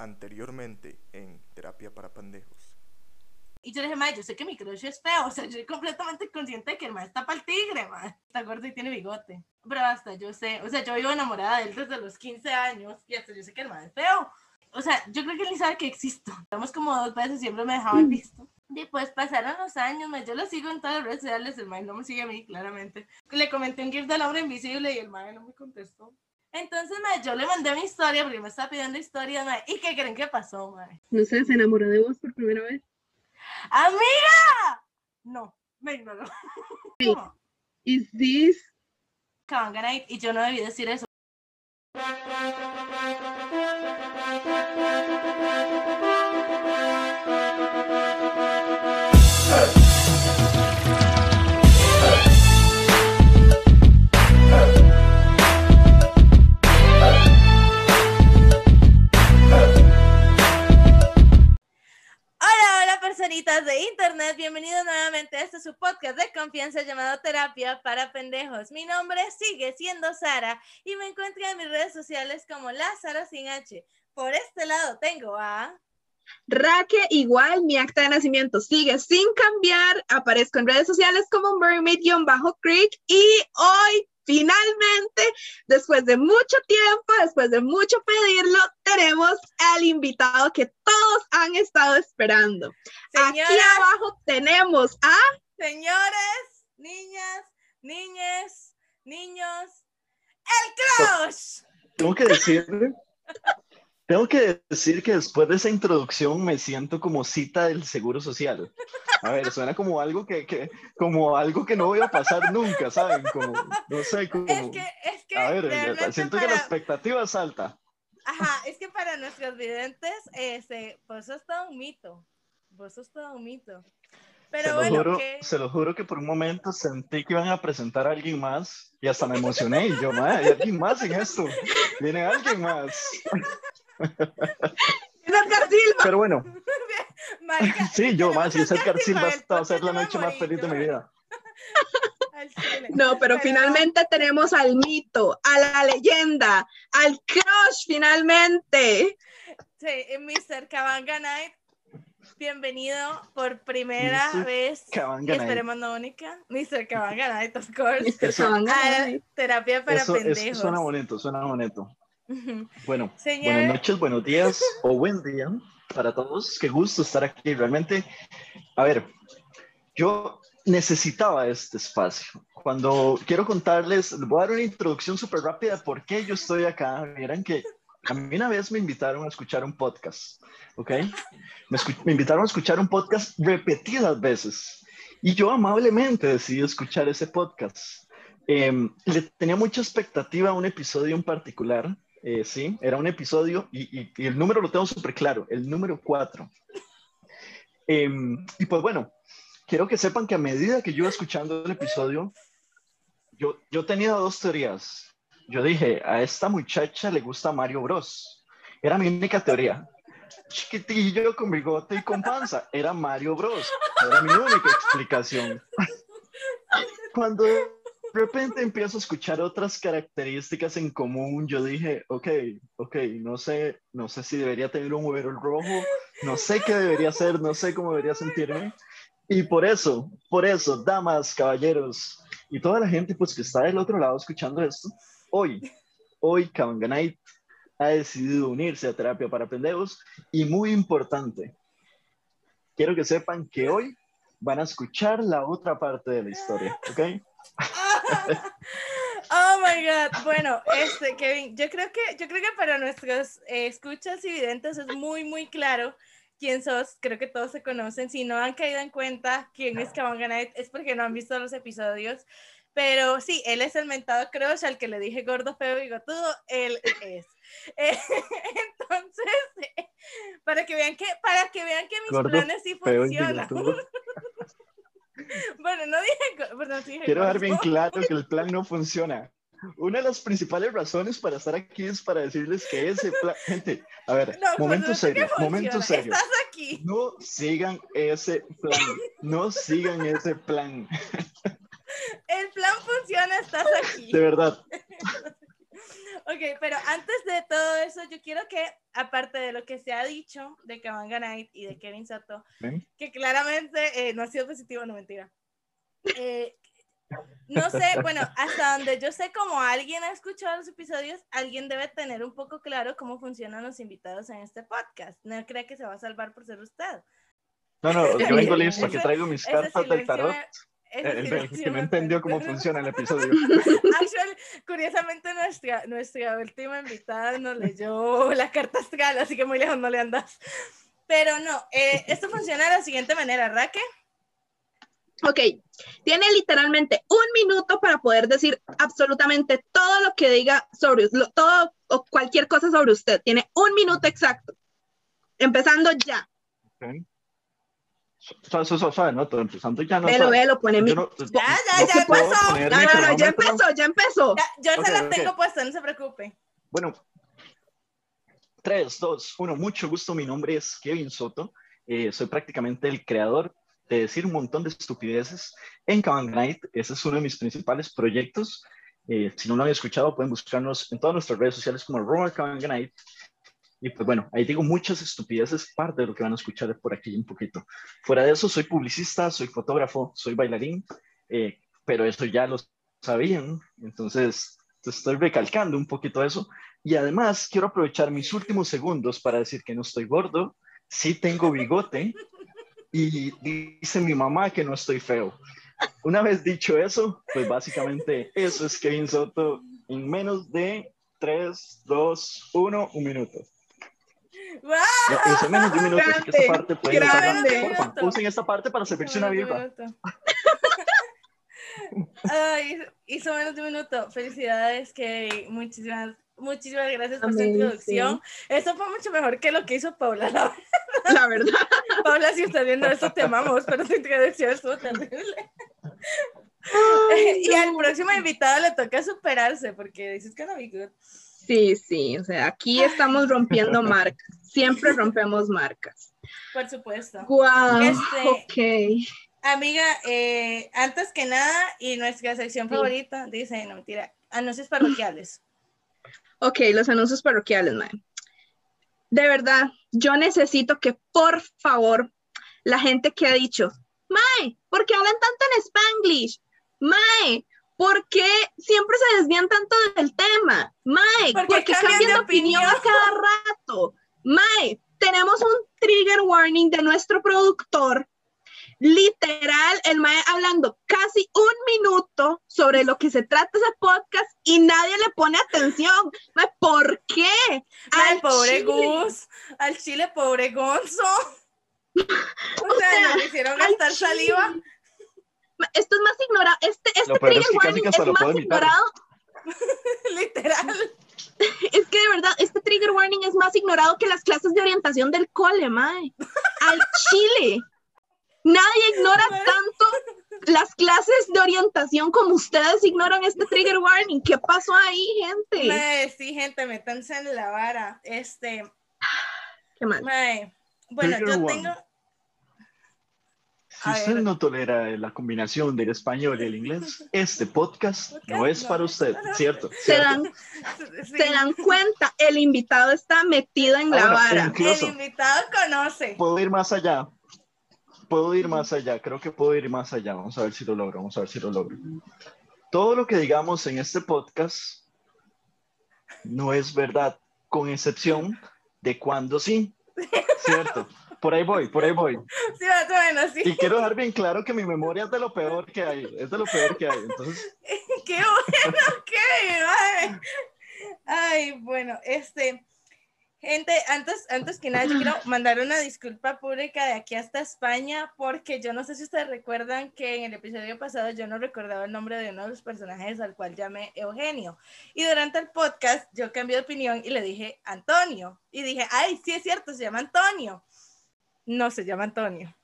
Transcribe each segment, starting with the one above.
Anteriormente en Terapia para Pendejos. Y yo le dije, mae, yo sé que mi crush es feo, o sea, yo soy completamente consciente de que el mae está para el tigre, mae. Está gordo y tiene bigote. Pero hasta yo sé, o sea, yo vivo enamorada de él desde los 15 años y hasta yo sé que el mae es feo. O sea, yo creo que él ni sabe que existo. Estamos como dos veces, siempre me dejaba en visto. Después pasaron los años, mae, yo lo sigo en todas las redes sociales, el mae no me sigue a mí, claramente. Le comenté un gif del hombre invisible y el mae no me contestó. Entonces, mae, yo le mandé mi historia porque me estaba pidiendo historias, mae. ¿Y qué creen que pasó, mae? No sé, se enamoró de vos por primera vez. ¡Amiga! No, me ignoró. Sí. Is this y yo no debí decir eso. Personitas de internet, bienvenidos nuevamente a este su podcast de confianza llamado Terapia para Pendejos. Mi nombre sigue siendo Sara y me encuentro en mis redes sociales como la Sara sin H. Por este lado tengo a... Raque igual mi acta de nacimiento sigue sin cambiar. Aparezco en redes sociales como Mermaid-Creek y hoy finalmente, después de mucho tiempo, después de mucho pedirlo, tenemos al invitado que todos han estado esperando. Aquí abajo tenemos a señores, niñas, niñes, niños, el crush. Tengo que decir, tengo que decir que después de esa introducción me siento como cita del Seguro Social. A ver, suena como algo que, que- como algo que no voy a pasar nunca, ¿saben? Como, no sé, como, Es que, es que, a ver, realmente siento que la para- expectativa es alta. Ajá, es que para nuestros videntes, este, por eso es todo un mito. Por eso es todo un mito. Pero se, lo bueno, juro, que... se lo juro que por un momento sentí que iban a presentar a alguien más y hasta me emocioné. Y yo, madre, hay alguien más en esto. Viene alguien más. Edgar Silva. Pero bueno, Marica, sí, yo, más, si es el Carcil va a ser la noche más feliz de mi vida. No, pero finalmente tenemos al mito, a la leyenda, al crush finalmente. Sí, Mr. Kabanga Night, bienvenido por primera Mr. vez. Night. esperemos no única. Mr. Kabanga Night, of course. Mr. Eso- Kabanga A Night. terapia para Eso, eso pendejos. suena bonito, suena bonito. Bueno, Señor- buenas noches, buenos días o buen día para todos. Qué gusto estar aquí. Realmente, a ver, yo necesitaba este espacio. Cuando quiero contarles, les voy a dar una introducción súper rápida de por qué yo estoy acá. Vieran que a mí una vez me invitaron a escuchar un podcast, ¿ok? Me invitaron a escuchar un podcast repetidas veces y yo amablemente decidí escuchar ese podcast. Em, le tenía mucha expectativa a un episodio en particular, eh, sí, era un episodio y, y- y el número lo tengo súper claro, el número 4. y pues bueno, quiero que sepan que a medida que yo iba escuchando el episodio, yo, yo tenía dos teorías. Yo dije, a esta muchacha le gusta Mario Bros. Era mi única teoría. Chiquitillo con bigote y con panza. Era Mario Bros. Era mi única explicación. Cuando de repente empiezo a escuchar otras características en común, yo dije, ok, ok, no sé, no sé si debería tener un overol rojo, no sé qué debería hacer, no sé cómo debería sentirme. Y por eso, por eso, damas, caballeros y toda la gente pues que está del otro lado escuchando esto, hoy, hoy Kavanganite ha decidido unirse a Terapia para Pendejos y muy importante, quiero que sepan que hoy van a escuchar la otra parte de la historia, ¿ok? Oh my god. Bueno, este Kevin, yo creo que yo creo que para nuestros eh, escuchas y videntes es muy muy claro quién sos. Creo que todos se conocen. Si no han caído en cuenta quién es Kabanga Night es porque no han visto los episodios. Pero sí, él es el mentado crush al que le dije gordo, feo y bigotudo. Él es. Eh, entonces, Para que vean que, para que vean que mis Gordo, planes sí funcionan. Bueno, no dije, perdón, sí dije Quiero dejar bien claro que el plan no funciona. Una de las principales razones para estar aquí es para decirles que ese plan. Gente, a ver, No, momento sé que serio, momento serio. Estás aquí. No sigan ese plan. No sigan ese plan. El plan funciona, estás aquí. De verdad. Ok, pero antes de todo eso, yo quiero que, aparte de lo que se ha dicho de Kavanga Knight y de Kevin Sato, ¿Ven? que claramente eh, no ha sido positivo, no mentira. Eh, no sé, bueno, hasta donde yo sé, como alguien ha escuchado los episodios, alguien debe tener un poco claro cómo funcionan los invitados en este podcast. No cree que se va a salvar por ser usted. No, no, yo vengo listo. Aquí traigo mis cartas del tarot. me- El, que no entendió cómo funciona el episodio. Actually, curiosamente nuestra, nuestra última invitada nos leyó la carta astral, así que muy lejos no le andas. Pero no, eh, esto funciona de la siguiente manera, Raque. Ok, tiene literalmente un minuto para poder decir absolutamente todo lo que diga sobre lo- todo o cualquier cosa sobre usted. Tiene un minuto exacto. Empezando ya. Ok. Suave, suave, suave, suave, no, todo empezando ya no. Velo, velo, pone mi. No- Ya, no ya, ya poner No, no, no, ya empezó, ya empezó. Ya, yo Ok, se la ok. tengo puesta, no se preocupe. Bueno, 3, 2, 1, mucho gusto. Mi nombre es Kevin Soto. Eh, soy prácticamente el creador de decir un montón de estupideces en Night. Ese es uno de mis principales proyectos. Eh, si no lo han escuchado, pueden buscarnos en todas nuestras redes sociales como Robert Night. Y pues bueno, ahí digo muchas estupideces, parte de lo que van a escuchar por aquí un poquito. Fuera de eso, soy publicista, soy fotógrafo, soy bailarín, eh, pero eso ya lo sabían. Entonces, te estoy recalcando un poquito eso. Y además quiero aprovechar mis últimos segundos para decir que no estoy gordo, sí tengo bigote y dice mi mamá que no estoy feo. Una vez dicho eso, pues básicamente eso es Kevin Soto en menos de 3, 2, 1, un minuto. No, hice menos de un minuto, así que esta parte pueden grande. Porfa, usen esta parte para servirse una birra. Ay, hizo menos de un minuto. Felicidades, que muchísimas, muchísimas gracias por su introducción. Eso fue mucho mejor que lo que hizo Paula. la verdad. La verdad. Paula, si estás viendo esto, te amamos, pero tu introducción estuvo terrible. y al próximo invitado le toca superarse, porque dices que no vi good. Sí, sí, o sea, aquí estamos rompiendo marcas. Siempre rompemos marcas. Por supuesto. Wow. Este- Ok. Amiga, eh, antes que nada, y nuestra sección Sí. favorita, dice, no mentira, anuncios parroquiales. Ok, los anuncios parroquiales, mae. De verdad, yo necesito que por favor la gente que ha dicho, Mae, ¿por qué hablan tanto en Spanglish? Mae, ¿por qué siempre se desvían tanto del tema? Mae, ¿Por ¿por qué qué cambian cambian de opinión a cada rato? Mae, tenemos un trigger warning de nuestro productor. Literal, el Mae hablando casi un minuto sobre lo que se trata ese podcast y nadie le pone atención. Mae, ¿por qué? Al Al pobre. Gus, al chile pobre Gonzo. O sea, sea, nos hicieron gastar chile. saliva. Esto es más ignorado. Este, este es trigger que warning es más ignorado. Literal. Es que de verdad, este trigger warning es más ignorado que las clases de orientación del cole, mae. Al chile. Nadie ignora tanto las clases de orientación como ustedes ignoran este trigger warning. ¿Qué pasó ahí, gente? Mae, sí, gente, métanse en la vara. Este, Qué mal. mae. Bueno, Trigger yo warning. tengo. Si A usted ver. no tolera la combinación del español y el inglés, este podcast no es para usted, ¿cierto? Se ¿Cierto? dan, sí, se dan cuenta, el invitado está metido en la vara. incluso- El invitado conoce. Puedo ir más allá. Puedo ir más allá. Creo que puedo ir más allá. Vamos a ver si lo logro. Vamos a ver si lo logro. Todo lo que digamos en este podcast no es verdad, con excepción de cuando sí. ¿Cierto? Por ahí voy, por ahí voy. Sí, más o menos, sí. Y quiero dejar bien claro que mi memoria es de lo peor que hay. Es de lo peor que hay. Entonces, Qué bueno, qué mae. Ay, bueno, este. Gente, antes, antes que nada, yo quiero mandar una disculpa pública de aquí hasta España, porque yo no sé si ustedes recuerdan que en el episodio pasado yo no recordaba el nombre de uno de los personajes al cual llamé Eugenio. Y durante el podcast yo cambié de opinión y le dije Antonio. Y dije, ay, sí es cierto, se llama Antonio. No se llama Antonio,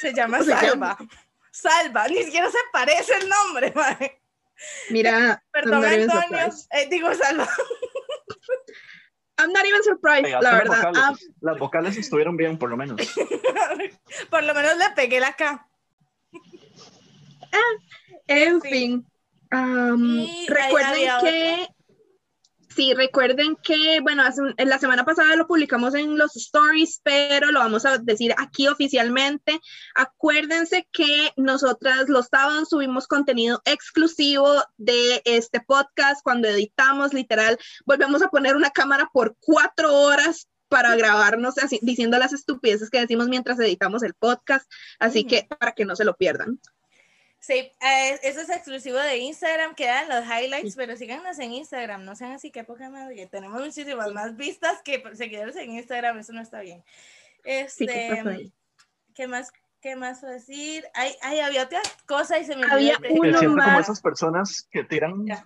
se llama ¿Cómo se Salva. Salva, ni siquiera se parece el nombre, mae. Mira, Perdón, I'm not even Antonio. surprised. Eh, digo, Salva. I'm not even surprised, Pegaste la verdad. vocales. Ah, Las vocales estuvieron bien, por lo menos. Por lo menos le pegué la K. en Sí. fin. Ahí recuerden que. Sí, recuerden que, bueno, hace un- en la semana pasada lo publicamos en los stories, pero lo vamos a decir aquí oficialmente. Acuérdense que nosotras los sábados subimos contenido exclusivo de este podcast. Cuando editamos, literal, volvemos a poner una cámara por cuatro horas para grabarnos así, diciendo las estupideces que decimos mientras editamos el podcast. Así que para que no se lo pierdan. Sí, eh, eso es exclusivo de Instagram, quedan los highlights, pero síganos en Instagram, no sean así que poca madre, tenemos muchísimas más vistas que seguidores en Instagram, eso no está bien. Sí, ¿qué pasó Este, ahí? ¿qué más, qué más decir? Ay, ay, había otra cosa y se me Había olvidó. un- Me Uno siento como más. esas personas que tiran. Ya.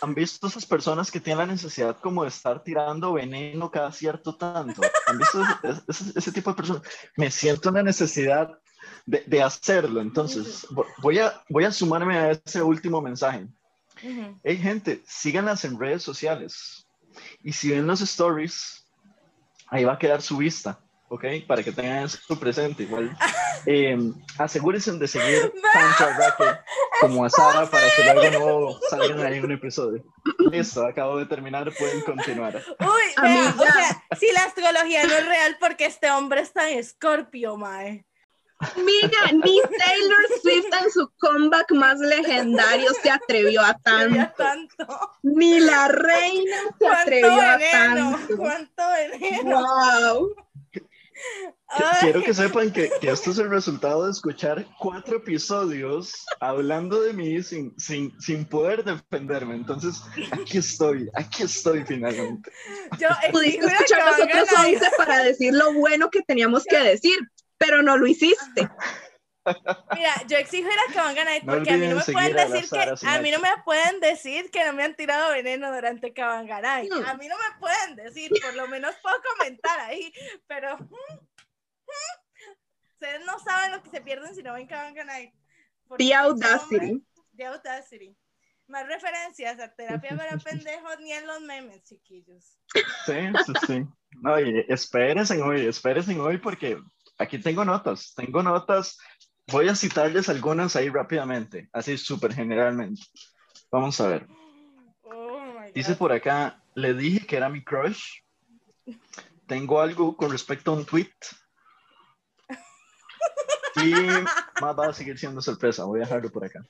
¿Han visto esas personas que tienen la necesidad como de estar tirando veneno cada cierto tanto? ¿Han visto ese, ese- ese tipo de personas? Me siento en la necesidad de, de hacerlo. Entonces, vo- voy a, voy a sumarme a ese último mensaje. Ujú. Hey, gente, síganlas en redes sociales. Y si ven los stories, ahí va a quedar su vista, ¿ok? Para que tengan eso presente igual. Eh, asegúrense de seguir tanto a Raquel como a Sara para que luego no salgan ahí un episodio. Listo, acabo de terminar, pueden continuar. Uy, vea, o sea, si la astrología no es real porque este hombre está en Escorpio, mae. Mira, ni Taylor Swift en su comeback más legendario se atrevió a tanto. tanto. Ni la reina se ¿Cuánto atrevió a veneno? tanto. ¿Cuánto veneno? Wow. Quiero que sepan que, que esto es el resultado de escuchar cuatro episodios hablando de mí sin, sin, sin poder defenderme. Entonces, aquí estoy, aquí estoy finalmente. Yo Pudiste exijo una escuchar los otros cabangana. 11 para decir lo bueno que teníamos que decir, pero no lo hiciste. Mira, yo exijo ir a Kabanganay No porque a mí no me pueden decir que a mí no me pueden decir que no me han tirado veneno durante Kabanganay. Hmm. A mí no me pueden decir, por lo menos puedo comentar ahí, pero mm, mm, ustedes no saben lo que se pierden si no ven Kabanganay. Porque The Audacity. The Audacity. Más referencias a terapia para pendejos ni en los memes, chiquillos. Sí, sí, sí. No, y espérense hoy, espérense hoy porque aquí tengo notas, tengo notas. Voy a citarles algunas ahí rápidamente, así súper generalmente. Vamos a ver. Oh Dice por acá, le dije que era mi crush. Tengo algo con respecto a un tweet. Y más va a seguir siendo sorpresa. Voy a dejarlo por acá.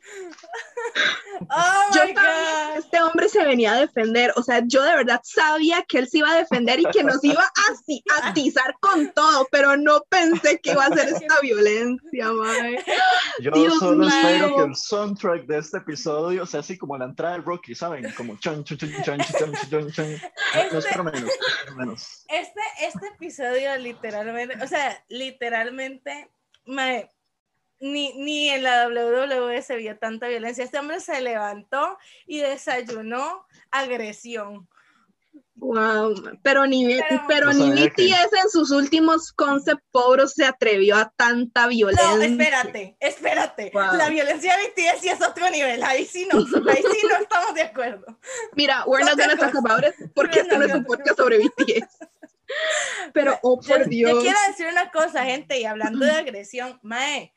Oh Yo my sabía que este hombre se venía a defender, o sea, yo de verdad sabía que él se iba a defender y que nos iba a ati- a atizar con todo, pero no pensé que iba a ser esta violencia, mae. Yo Dios solo espero que el soundtrack de este episodio sea así como la entrada de Rocky, ¿saben? Como chon, chon, chon, chon, chon, chon, chon, chon. No es Este- menos, no para menos. Este, este episodio literalmente, o sea, literalmente, mae, ni, ni en la WWE se vio tanta violencia. Este hombre se levantó y desayunó agresión. Wow, pero ni, Pero- ni sabía que- BTS en sus últimos concept pobros se atrevió a tanta violencia. No, espérate, espérate. Wow. La violencia de BTS sí es otro nivel. Ahí sí no, ahí sí no estamos de acuerdo. Mira, we're not gonna talk about it porque este no es un podcast sobre BTS. Pero, oh Yo, por yo Dios. quiero decir una cosa, gente, y hablando de agresión, mae,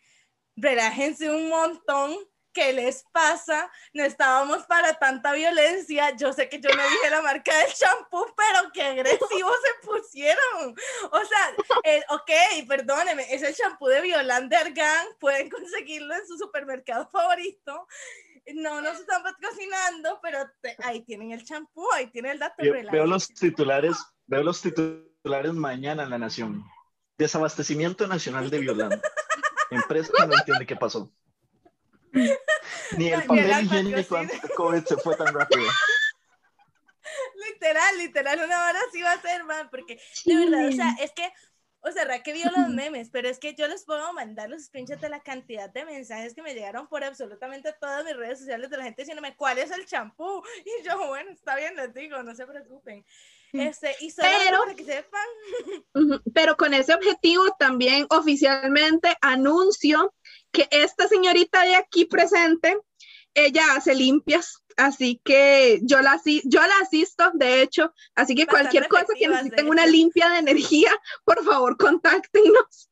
relájense un montón. ¿Qué les pasa? No estábamos para tanta violencia. Yo sé que yo no dije la marca del champú, pero qué agresivos se pusieron. O sea, el- ok, perdóneme, es el champú de Violan de Argan. Pueden conseguirlo en su supermercado favorito. No nos están patrocinando, pero te- ahí tienen el champú, ahí tienen el dato. Veo, veo los titulares, veo los titulares mañana en La Nación. Desabastecimiento nacional de Violán. Empresa que no entiende qué pasó. Ni el papel higiénico patrocina. antes de COVID se fue tan rápido. literal, literal, una hora sí va a ser, man, porque de verdad, o sea, es que, o sea, Raquel vio los memes, pero es que yo les puedo mandar los screenshots de la cantidad de mensajes que me llegaron por absolutamente todas mis redes sociales de la gente diciéndome cuál es el champú. Y yo, bueno, está bien, les digo, no se preocupen. Este, y solo Pero- para que sepan, Ujú, Pero con ese objetivo también oficialmente anuncio que esta señorita de aquí presente, ella hace limpias, así que yo la, yo la asisto, de hecho, así que Bastante cualquier cosa que necesiten una limpia de energía, por favor, contáctenos.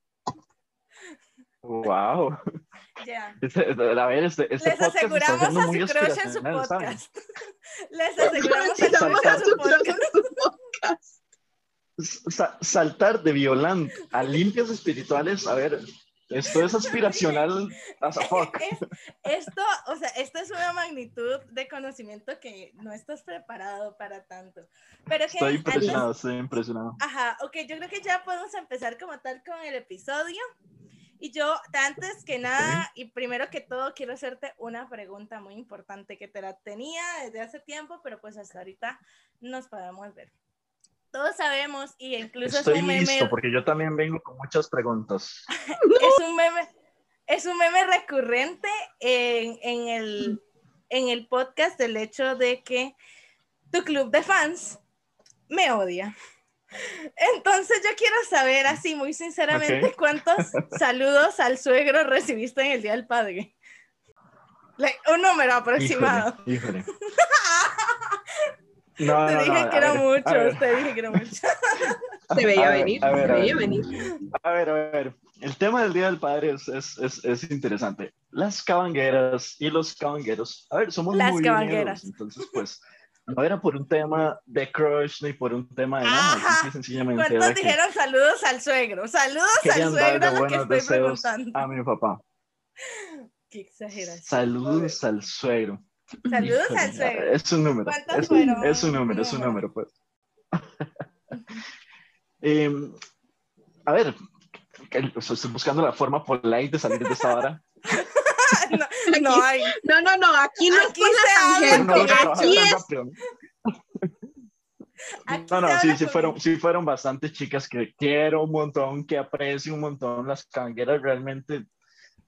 Wow. Ya. A ver, este, este Les podcast está aseguramos siendo a su crush en su podcast. Les aseguramos a su crush en su podcast. Sa- saltar de violán a limpias espirituales, a ver, esto es aspiracional as a fuck. Es- esto, o sea, esto es una magnitud de conocimiento que no estás preparado para tanto. Pero que Estoy antes- impresionado, estoy impresionado. Ajá, ok, yo creo que ya podemos empezar como tal con el episodio. Y yo, antes que nada, y primero que todo, quiero hacerte una pregunta muy importante que te la tenía desde hace tiempo, pero pues hasta ahorita nos podemos ver. Todos sabemos, y incluso Estoy es un meme listo porque yo también vengo con muchas preguntas. es un meme, es un meme recurrente en, en el, en el podcast del hecho de que tu club de fans me odia. Entonces yo quiero saber así muy sinceramente cuántos saludos al suegro recibiste en el Día del Padre. Like, un número aproximado. Híjole, híjole. No, te no, dije no, que era ver, mucho, te dije que era mucho. Se veía ver, venir, ver, se a veía ver. venir. A ver, a ver, el tema del Día del Padre es, es, es, es interesante. Las cabangueras y los cabangueros, a ver, somos Las muy cabangueras. unidos, entonces pues no era por un tema de crush ni por un tema de nada, Ajá. sencillamente ¿Cuántos dijeron saludos al suegro? Saludos al suegro, lo que estoy preguntando. a mi papá. Qué exageración. Saludos al suegro. Saludos al suegro. Es un número. ¿Cuántos Es, fueron? es un número, es un número, pues. Em, a ver, estoy buscando la forma polite de salir de esta vara. no, no hay. No, no, no, aquí no Aquí es por se la tangente, No, no, trabaja aquí es. Aquí No, no, sí, sí fueron, sí fueron bastantes chicas que quiero un montón, que aprecio un montón. Las cangueras realmente.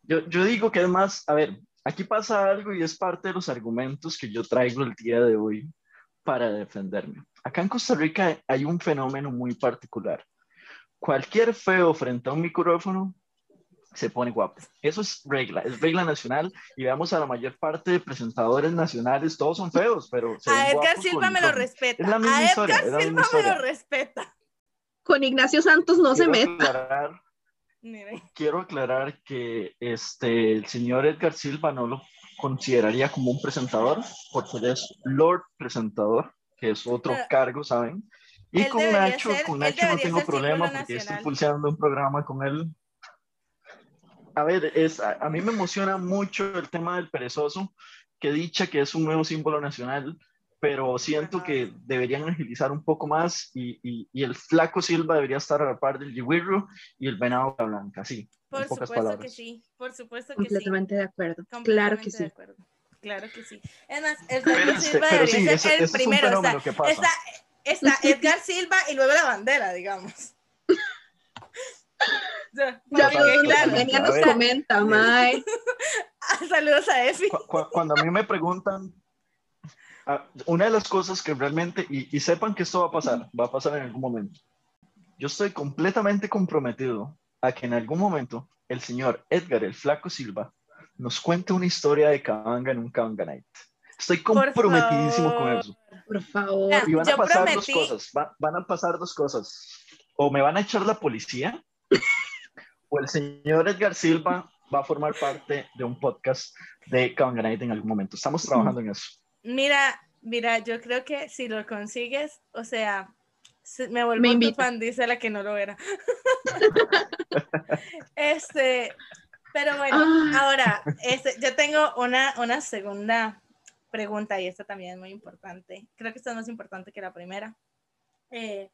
Yo, yo digo que es más, a ver, aquí pasa algo y es parte de los argumentos que yo traigo el día de hoy para defenderme. Acá en Costa Rica hay un fenómeno muy particular. Cualquier feo frente a un micrófono se pone guapo. Eso es regla, es regla nacional y veamos a la mayor parte de presentadores nacionales, todos son feos, pero se A Edgar Silva me lo respeta. Es la misma a historia, Edgar es la Silva misma me lo historia. respeta. Con Ignacio Santos no se Quiero meta. aclarar, quiero aclarar que este, el señor Edgar Silva no lo consideraría como un presentador, porque él es Lord Presentador, que es otro Pero cargo, ¿saben? Y con Nacho, ser- con Nacho no tengo problema porque estoy pulseando un programa con él. A ver, es, a, a mí me emociona mucho el tema del perezoso, que dicha que es un nuevo símbolo nacional, pero siento Ajá. que deberían agilizar un poco más y, y, y el flaco Silva debería estar a la par del Yiwirro y el venado blanca, sí. Por en pocas supuesto que palabras. sí. Por supuesto que sí. Completamente de acuerdo. Claro que de sí. acuerdo. Claro que sí. Es más, el Flaco Silva debería sí, ser ese, el ese es un primero. está, que pasa. está, está Edgar Silva y luego la bandera, digamos. Sea, Ya Eugenia A nos comenta, Mae. ah, saludos a Efi. Cu- cu- cuando a mí me preguntan, ah, una de las cosas que realmente, y, y sepan que esto va a pasar, va a pasar en algún momento. Yo estoy completamente comprometido a que en algún momento el señor Edgar el Flaco Silva nos cuente una historia de Cabanga en un Cabanga Night. Estoy comprometidísimo con favor. eso. Por favor. Y van a Yo pasar prometí- dos cosas. va- van a pasar dos cosas. O me van a echar la policía, o el señor Edgar Silva va a formar parte de un podcast de Cabanga Night en algún momento. Estamos trabajando en eso. Mira, mira, yo creo que si lo consigues, o sea, se- me vuelvo Me tu fan, dice la que no lo era. este, pero bueno, Ah. ahora, este, yo tengo una, una segunda pregunta y esta también es muy importante. Creo que esta es más importante que la primera. Eh,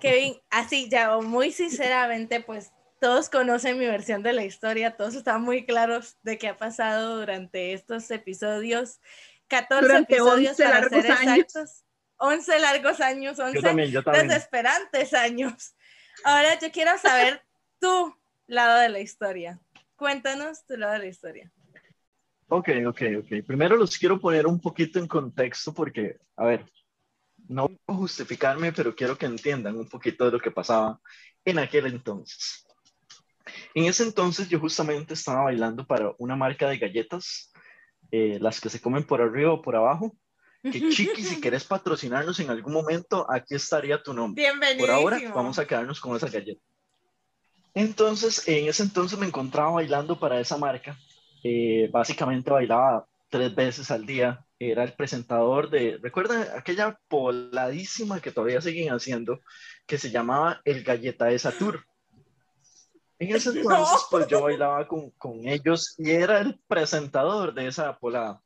Kevin, así ya, o muy sinceramente, pues todos conocen mi versión de la historia, todos están muy claros de qué ha pasado durante estos episodios. 14 Durante episodios 11 para largos ser años. exactos. 11 largos años, 11 Yo también, yo también. desesperantes años. Ahora yo quiero saber tu lado de la historia. Cuéntanos tu lado de la historia. Ok, ok, ok. Primero los quiero poner un poquito en contexto porque, a ver, no voy a justificarme, pero quiero que entiendan un poquito de lo que pasaba en aquel entonces. En ese entonces yo justamente estaba bailando para una marca de galletas, eh, las que se comen por arriba o por abajo. Que chiqui, si quieres patrocinarnos en algún momento, aquí estaría tu nombre. Bienvenido. Por ahora vamos a quedarnos con esa galleta. Entonces, en ese entonces me encontraba bailando para esa marca. Eh, básicamente bailaba tres veces al día. Era el presentador de, ¿recuerdan aquella poladísima que todavía siguen haciendo, que se llamaba El Galleta de Satur? En ese entonces, pues yo bailaba con, con ellos y era el presentador de esa polada.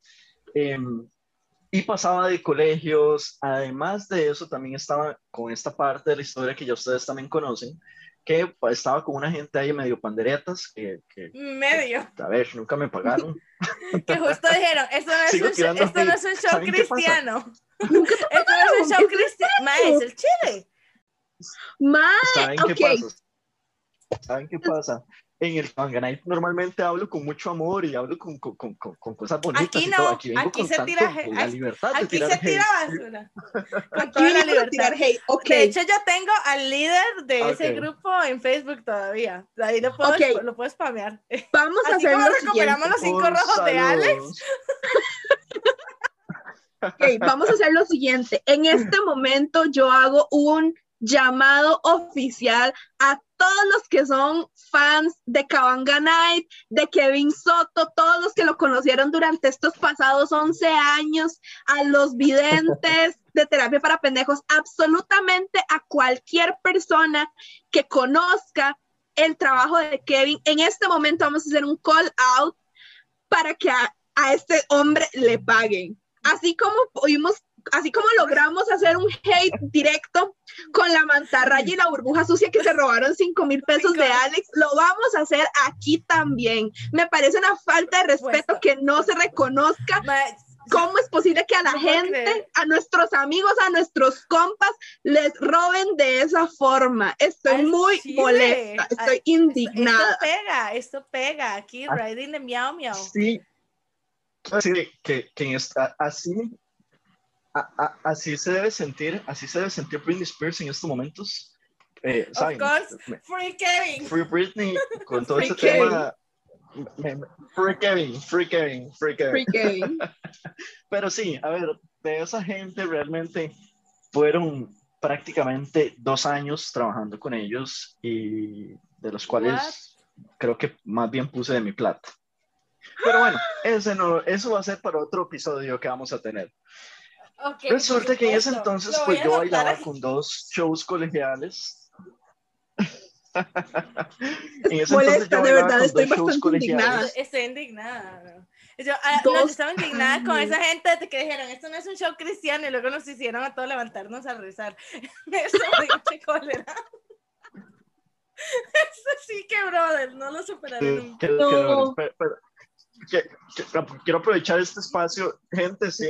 Em, y pasaba de colegios, además de eso también estaba con esta parte de la historia que ya ustedes también conocen, que estaba con una gente ahí medio panderetas, que, que Medio. a ver, nunca me pagaron. Que justo dijeron, esto no es, Sigo un, esto no es un show cristiano. esto no es un show cristiano. Ma, es el chile. Ma, ¿Saben ok. qué pasa? ¿Saben qué pasa? En el Panganay normalmente hablo con mucho amor y hablo con, con, con, con- cosas bonitas. Aquí y no, todo. aquí, vengo aquí con se tanto- tira con hate. la libertad de Aquí tirar se tira basura. Con Aquí toda la a libertad. hate. Ok, De hecho, yo tengo al líder de ese Ok. grupo en Facebook todavía. Ahí lo puedo, Ok. lo puedo spamear. vamos a Así hacer como lo recuperamos siguiente. los cinco rojos de Alex. saludos. Ok, vamos a hacer lo siguiente. En este momento yo hago un llamado oficial a todos los que son fans de Kabanga Night, de Kevin Soto, todos los que lo conocieron durante estos pasados 11 años, a los videntes de terapia para pendejos, absolutamente a cualquier persona que conozca el trabajo de Kevin. En este momento vamos a hacer un call out para que a, a este hombre le paguen. Así como pudimos, así como logramos hacer un hate directo con la mantarraya y la burbuja sucia que se robaron 5 mil pesos de Alex, lo vamos a hacer aquí también. Me parece una falta de respeto Supuesto. que no se reconozca Ma, ¿Cómo es posible que a la gente, creer. a nuestros amigos, a nuestros compas, les roben de esa forma? Estoy muy molesta, estoy Esto indignada. pega, esto pega. Aquí, Ah. riding the miau miau. Sí. Así de que, que en esta- así, a- a- así se debe sentir, así se debe sentir Britney Spears en estos momentos. Eh, Of ¿saben? course, free Kevin. Free Britney, con todo Free ese Kevin. tema. me- me- Free Kevin, Free Kevin, Free Kevin. Free Kevin. Pero sí, a ver, de esa gente realmente fueron prácticamente dos años trabajando con ellos y de los cuales creo que más bien puse de mi plata. Pero bueno, ese no, eso va a ser para otro episodio que vamos a tener. Ok, Resulta que en ese entonces pues yo bailaba aquí. con dos shows colegiales. en ese Molesta, entonces yo de verdad, con estoy bastante indignada. Estoy indignada. Yo, ah, no, yo estaba indignada con esa gente de que dijeron, esto no es un show cristiano, y luego nos hicieron a todos levantarnos a rezar. Eso me cólera. Eso sí que, brother, no lo superaré nunca. que- que- No. pero- pero- que- que- quiero aprovechar este espacio, gente, si,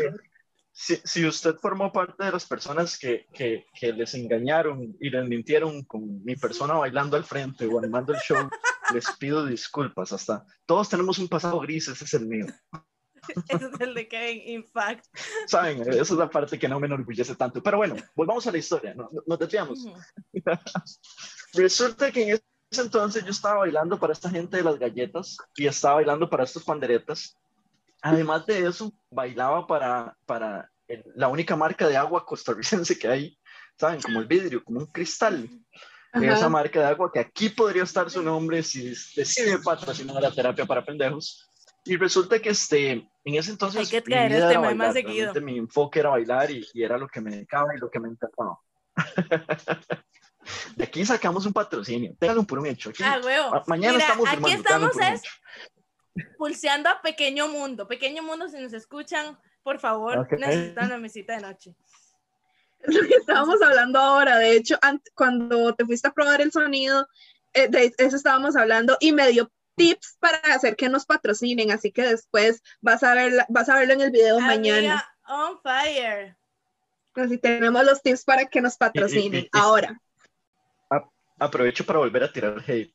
si, si usted formó parte de las personas que, que, que les engañaron y les mintieron con mi persona bailando al frente o animando el show, les pido disculpas. Hasta todos tenemos un pasado gris, ese es el mío. Ese es el de Kevin, in fact. Saben, esa es la parte que no me enorgullece tanto. Pero bueno, volvamos a la historia, no, no- nos desviamos. Resulta que en ese entonces yo estaba bailando para esta gente de las galletas y estaba bailando para estos panderetas. Además de eso, bailaba para, para el- la única marca de agua costarricense que hay, ¿saben? Como el vidrio, como un cristal. Ajá. Esa marca de agua que aquí podría estar su nombre si decide patrocinar la terapia para pendejos. Y resulta que este, en ese entonces Hay que mi traer vida este tema más bailar, seguido. Mi enfoque era bailar y, y era lo que me dedicaba y lo que me encantaba. De aquí sacamos un patrocinio. Téngalo por un hecho. Aquí, Ah, huevo. ma- mañana Mira, estamos aquí estamos es. Pulseando a Pequeño Mundo. Pequeño Mundo, si nos escuchan, por favor, necesitan la mesita de noche. Es lo que estábamos hablando ahora. De hecho, cuando te fuiste a probar el sonido, eh, de eso estábamos hablando y me dio tips para hacer que nos patrocinen. Así que después vas a, ver, vas a verlo en el video mañana. Amiga, on fire. Así tenemos los tips para que nos patrocinen. Y- y- y- Ahora, Aprovecho para volver a tirar hate.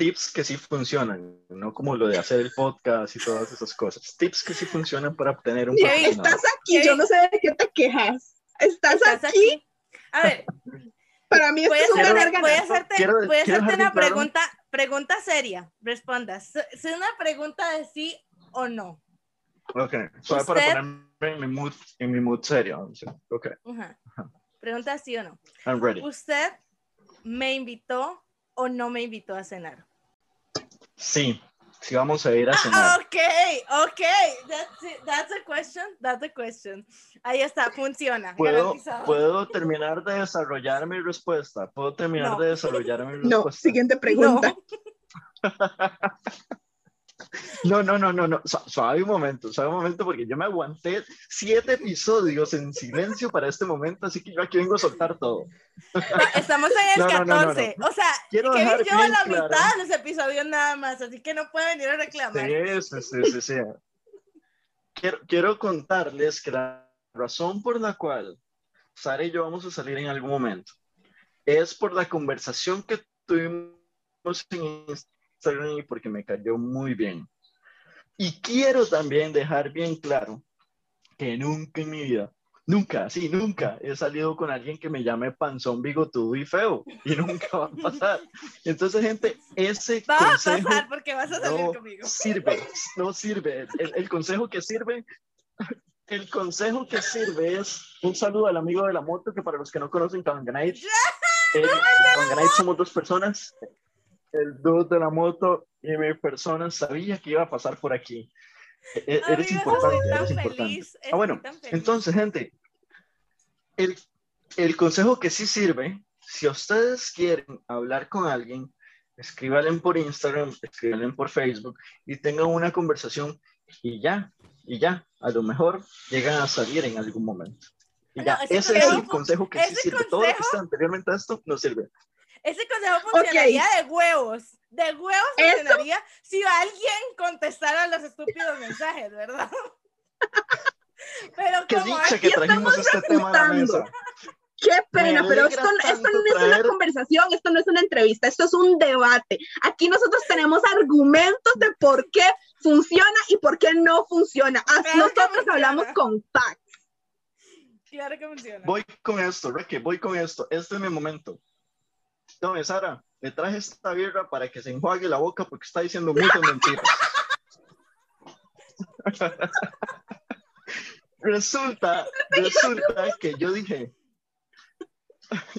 Tips que sí funcionan, no como lo de hacer el podcast y todas esas cosas. Tips que sí funcionan para obtener un patrocinador. estás aquí, yo no sé de qué te quejas. Estás, ¿Estás aquí, aquí? A ver, para mí esto es un ganar voy a hacerte, Quiero- voy a hacerte una pregunta, pregunta seria. Respondas. Es una pregunta de sí o no. Ok, solo para ponerme en mi mood, en mi mood serio. Ok, Ajá. Pregunta sí o no. I'm ready. ¿Usted me invitó o no me invitó a cenar? Sí, sí vamos a ir a Ah, cenar. ok, ok. That's, it. That's a question. That's a question. Ahí está, funciona. ¿Puedo. ¿Puedo terminar de desarrollar mi respuesta? ¿Puedo terminar No. de desarrollar mi No, respuesta? siguiente pregunta. No, no, no, no, no. Su- Suave un momento, suave un momento, porque yo me aguanté siete episodios en silencio para este momento, así que yo aquí vengo a soltar todo. No, Estamos en el No, no, no, no, 14. O sea, Quiero lleva bien la claro. mitad de los episodios nada más, así que no puede venir a reclamar. Sí, sí, sí, sí. Quiero, quiero contarles que la razón por la cual Sara y yo vamos a salir en algún momento es por la conversación que tuvimos en Instagram porque me cayó muy bien. Y quiero también dejar bien claro que nunca en mi vida, nunca, sí, nunca he salido con alguien que me llame panzón, bigotudo y feo. Y nunca va a pasar. Entonces, gente, ese Va a consejo pasar porque vas a salir no conmigo. sirve, no sirve. El, el consejo que sirve, el consejo que sirve es un saludo al amigo de la moto, que para los que no conocen Kawanganite, eh, Kawanganite somos dos personas, el dude de la moto y mi persona sabía que iba a pasar por aquí. E- e- Eres importante, eres importante. feliz, Ah, bueno, entonces, gente, el, el consejo que sí sirve, si ustedes quieren hablar con alguien, escríbanle por Instagram, escríbanle por Facebook y tengan una conversación y ya, y ya, a lo mejor llegan a salir en algún momento. Y No, ya, ese ese es el consejo- consejo que sí sirve. Todo lo que consejo- está anteriormente a esto no sirve. Ese consejo funcionaría de huevos. De huevos Eso- funcionaría si alguien contestara los estúpidos mensajes, ¿verdad? Pero Qué como dicha es- que trajimos este tema a la refutando. mesa. Qué pena, pero esto, no es traer- una conversación, esto no es una entrevista, esto es un debate. Aquí nosotros tenemos argumentos de por qué funciona y por qué no funciona. Claro Nosotros funciona. hablamos con facts. Claro que funciona. Voy con esto, Ricky, voy con esto. Este es mi momento. Sara, le traje esta birra para que se enjuague la boca porque está diciendo muchas mentiras. resulta, resulta que yo dije,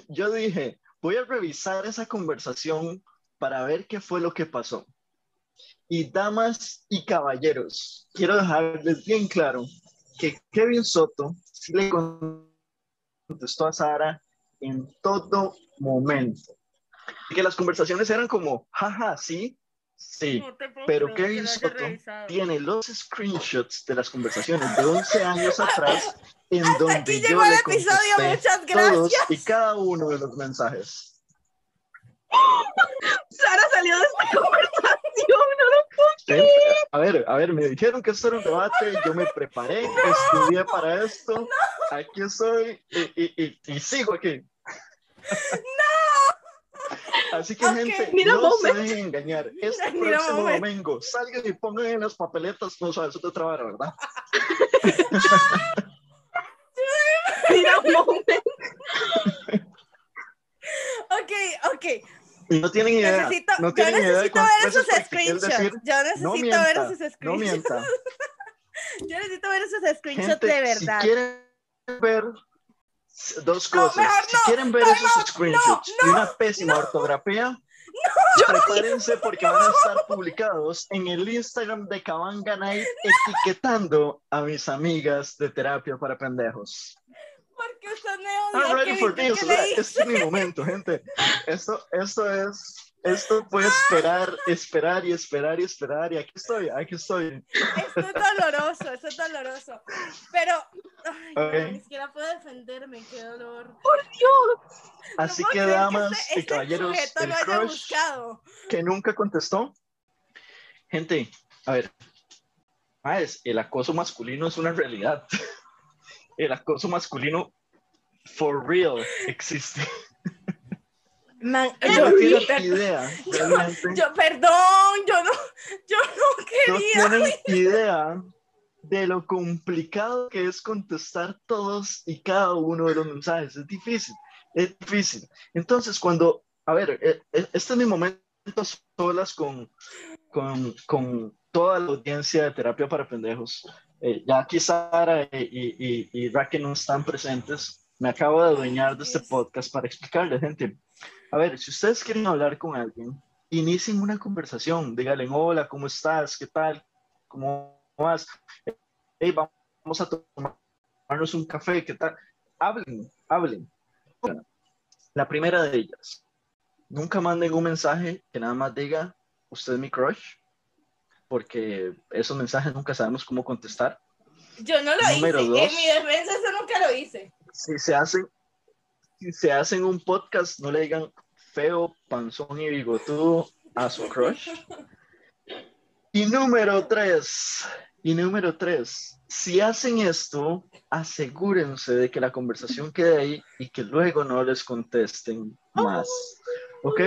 yo dije, voy a revisar esa conversación para ver qué fue lo que pasó. Y damas y caballeros, quiero dejarles bien claro que Kevin Soto sí le contestó a Sara en todo momento. Y que las conversaciones eran como, jaja, sí, sí. No puedo pero creer Kevin Soto. Tiene los screenshots de las conversaciones de 11 años atrás en donde aquí yo llegó el le episodio, muchas todos gracias. y cada uno de los mensajes. Sara salió de esta conversación, no lo Gente, A ver, a ver, me dijeron que esto era un debate, yo me preparé, estudié para esto, aquí estoy y, y- y- y sigo aquí. Así que, gente, no se dejen engañar. Este próximo domingo, salgan y pongan en las papeletas, no sabes, te trabaja, ¿verdad? Mira, un momento. Ok, ok. No tienen idea. Necesito, no yo tienen idea de necesito ver esos screenshots. decir, yo no necesito ver mienta, esos no screenshots. mienta. Yo necesito ver esos screenshots Gente, de verdad. si quieren ver dos No, cosas, mejor si no, quieren ver no, esos no, screenshots no, y una pésima ortografía, prepárense porque van a estar publicados en el Instagram de Cabanga Night etiquetando a mis amigas de terapia para pendejos. Porque usted me I'm odia. ready ¿qué for this. o sea, este es mi momento, gente. Esto, esto es, esto puede esperar, esperar y esperar y esperar. Y aquí estoy, aquí estoy. Esto es doloroso, esto es doloroso. Pero, ay, no, Ok. ni siquiera puedo defenderme, qué dolor. Así No puedo que, damas este- y este caballeros, el crush que nunca contestó. Gente, a ver, maes, el acoso masculino es una realidad. el acoso masculino for real existe. Man, No yo, yo idea, realmente. yo- perdón, yo no, yo no no quería. tienen idea de lo complicado que es contestar todos y cada uno de los mensajes. Es difícil, es difícil. Entonces, cuando, a ver, eh, eh, este es mi momento solas con, con, con toda la audiencia de terapia para pendejos. Eh, ya aquí Sara y, y, y, y Raquel no están presentes. Me acabo de adueñar de este podcast para explicarle, gente. A ver, si ustedes quieren hablar con alguien, inicien una conversación. Díganle, hola, ¿cómo estás? ¿Qué tal? ¿Cómo vas? Hey, vamos a tomarnos un café, ¿qué tal? Hablen, hablen. La primera de ellas, nunca manden un mensaje que nada más diga, usted es mi crush, porque esos mensajes nunca sabemos cómo contestar. Yo no lo Número hice. dos. En mi defensa, eso nunca lo hice. Si se hacen, si se hacen un podcast, no le digan feo, panzón y bigotudo a su crush. Y número tres, y número tres, si hacen esto, asegúrense de que la conversación quede ahí y que luego no les contesten más. ¿Ok?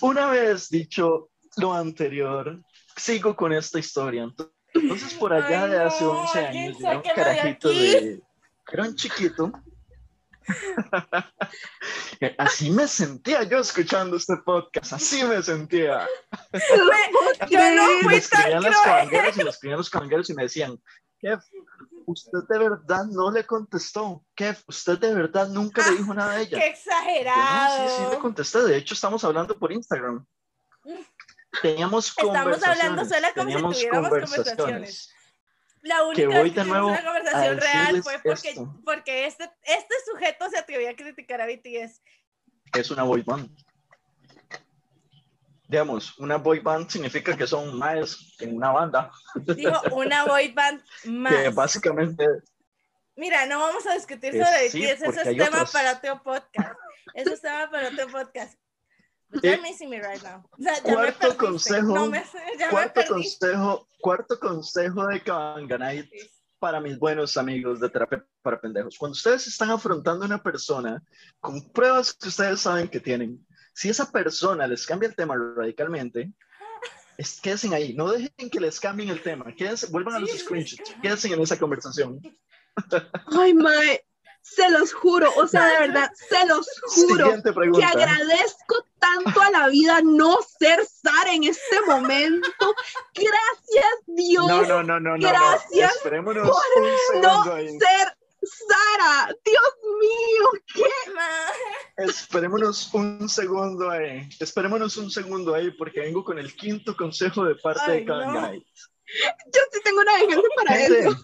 Una vez dicho lo anterior, sigo con esta historia. Entonces, por allá Ay, de hace no, 11 alguien años, era un carajito de... Era un chiquito. Así me sentía yo escuchando este podcast, así me sentía. Yo no Y me fui tan los cruel. y me escribían los y me decían, Kev, usted de verdad no le contestó. Kev, usted de verdad nunca le dijo nada a ella. Ah, Qué no, exagerado. sí, sí le contesté. De hecho, estamos hablando por Instagram. Teníamos Estamos conversaciones. hablando sola como si teníamos tuviéramos conversaciones. conversaciones. La única Que voy de nuevo una conversación real fue porque, esto. porque este, este sujeto se atrevió a criticar a BTS. Es una boy band. Digamos, una boy band significa que son más en una banda. Dijo una boy band más. Que básicamente Mira, no vamos a discutir sobre sí, BTS, eso es tema para otro podcast. Eso es tema para otro podcast. But Eh, you're missing me right now. O sea, ya me cuarto perdiste. consejo, No me, ya me cuarto perdiste. consejo, cuarto consejo de Kabanganite para mis buenos amigos de terapia para pendejos. Cuando ustedes están afrontando a una persona con pruebas que ustedes saben que tienen, si esa persona les cambia el tema radicalmente, es, quédense ahí, no dejen que les cambien el tema, quédense, vuelvan a los Sí, screenshots, quédense en esa conversación. Ay, mae, se los juro, o sea, de verdad, se los juro que agradezco tanto a la vida no ser Sara en este momento. Gracias, Dios, No, no, no, no, no. Gracias Esperémonos por no ahí. ser Sara. Dios mío, qué Ma- Esperémonos un segundo ahí. Esperémonos un segundo ahí porque vengo con el quinto consejo de parte Ay, de Karen no. Yo sí tengo una venganza para Gente, eso.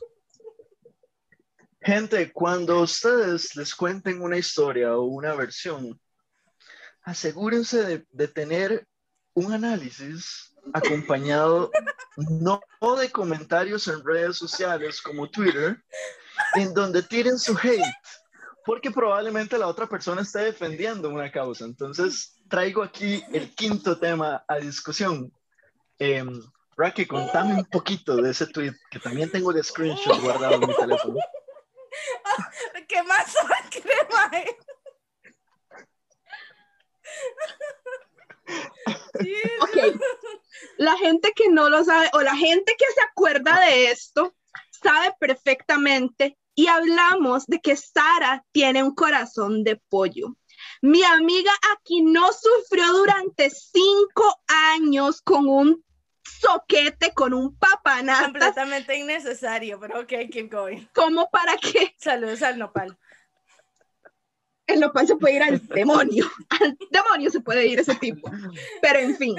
Gente, cuando ustedes les cuenten una historia o una versión, asegúrense de, de tener un análisis acompañado no de comentarios en redes sociales como Twitter, en donde tiren su hate, porque probablemente la otra persona esté defendiendo una causa. Entonces, traigo aquí el quinto tema a discusión. Eh, contame un poquito de ese tweet, que también tengo el screenshot guardado en mi teléfono. ¿Qué más crema? Ok, la gente que no lo sabe o la gente que se acuerda de esto sabe perfectamente y hablamos de que Sara tiene un corazón de pollo. Mi amiga aquí no sufrió durante cinco años con un soquete, con un papanatas, Completamente innecesario, pero ok, keep going. como para que Saludos al nopal. el nopal se puede ir al demonio. Al demonio se puede ir ese tipo. Pero en fin,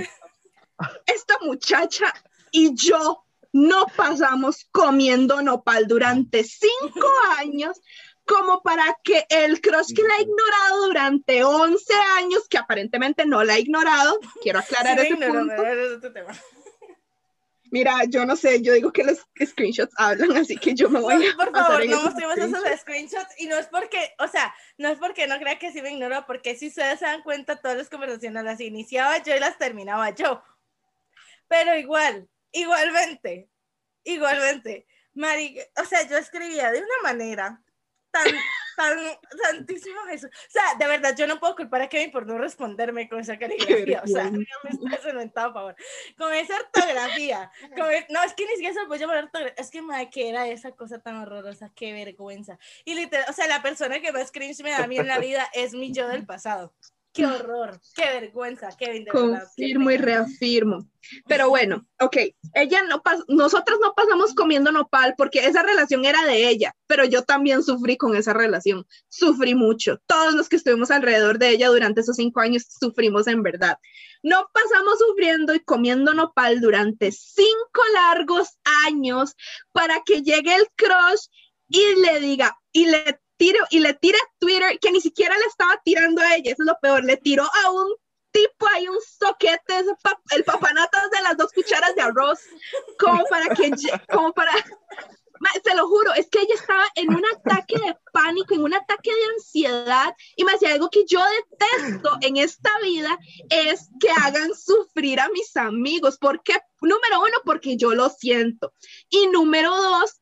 esta muchacha y yo no pasamos comiendo nopal durante cinco años como para que el crush que la ha ignorado durante 11 años, que aparentemente no la ha ignorado, quiero aclarar Sí, ese punto. tema. Mira, yo no sé, yo digo que los screenshots hablan, así que yo me voy No, a por favor, no mostremos esos screenshots y no es porque, o sea, no es porque no crea que sí me ignoro, porque si ustedes se dan cuenta, todas las conversaciones las iniciaba yo y las terminaba yo. Pero igual, igualmente, igualmente, Mari, o sea, yo escribía de una manera tan, santísimo Jesús. O sea, de verdad, yo no puedo culpar a Kevin por no responderme con esa caligrafía. O sea, vergüenza. me está desorientado, por favor. Con esa ortografía. con e- no, es que ni siquiera se lo puedo llamar ortografía. Es que, madre, que era esa cosa tan horrorosa. Qué vergüenza. Y literal, o sea, la persona que más cringe me da a mí en la vida es mi yo del pasado. Qué horror, qué vergüenza, Kevin, de verdad. Confirmo y pena. reafirmo. Pero bueno, ok, ella no pas nosotras no pasamos comiendo nopal porque esa relación era de ella, pero yo también sufrí con esa relación, sufrí mucho. Todos los que estuvimos alrededor de ella durante esos cinco años sufrimos en verdad. No pasamos sufriendo y comiendo nopal durante cinco largos años para que llegue el crush y le diga, y le tire, y le tire a Twitter, que ni siquiera le estaba tirando a ella, eso es lo peor, le tiró a un tipo ahí un soquete, ese pa- el papanatas de las dos cucharas de arroz, como para que, como para, se lo juro, es que ella estaba en un ataque de pánico, en un ataque de ansiedad, y me hacía algo que yo detesto en esta vida, es que hagan sufrir a mis amigos, ¿por qué? Número uno, porque yo lo siento, y número dos,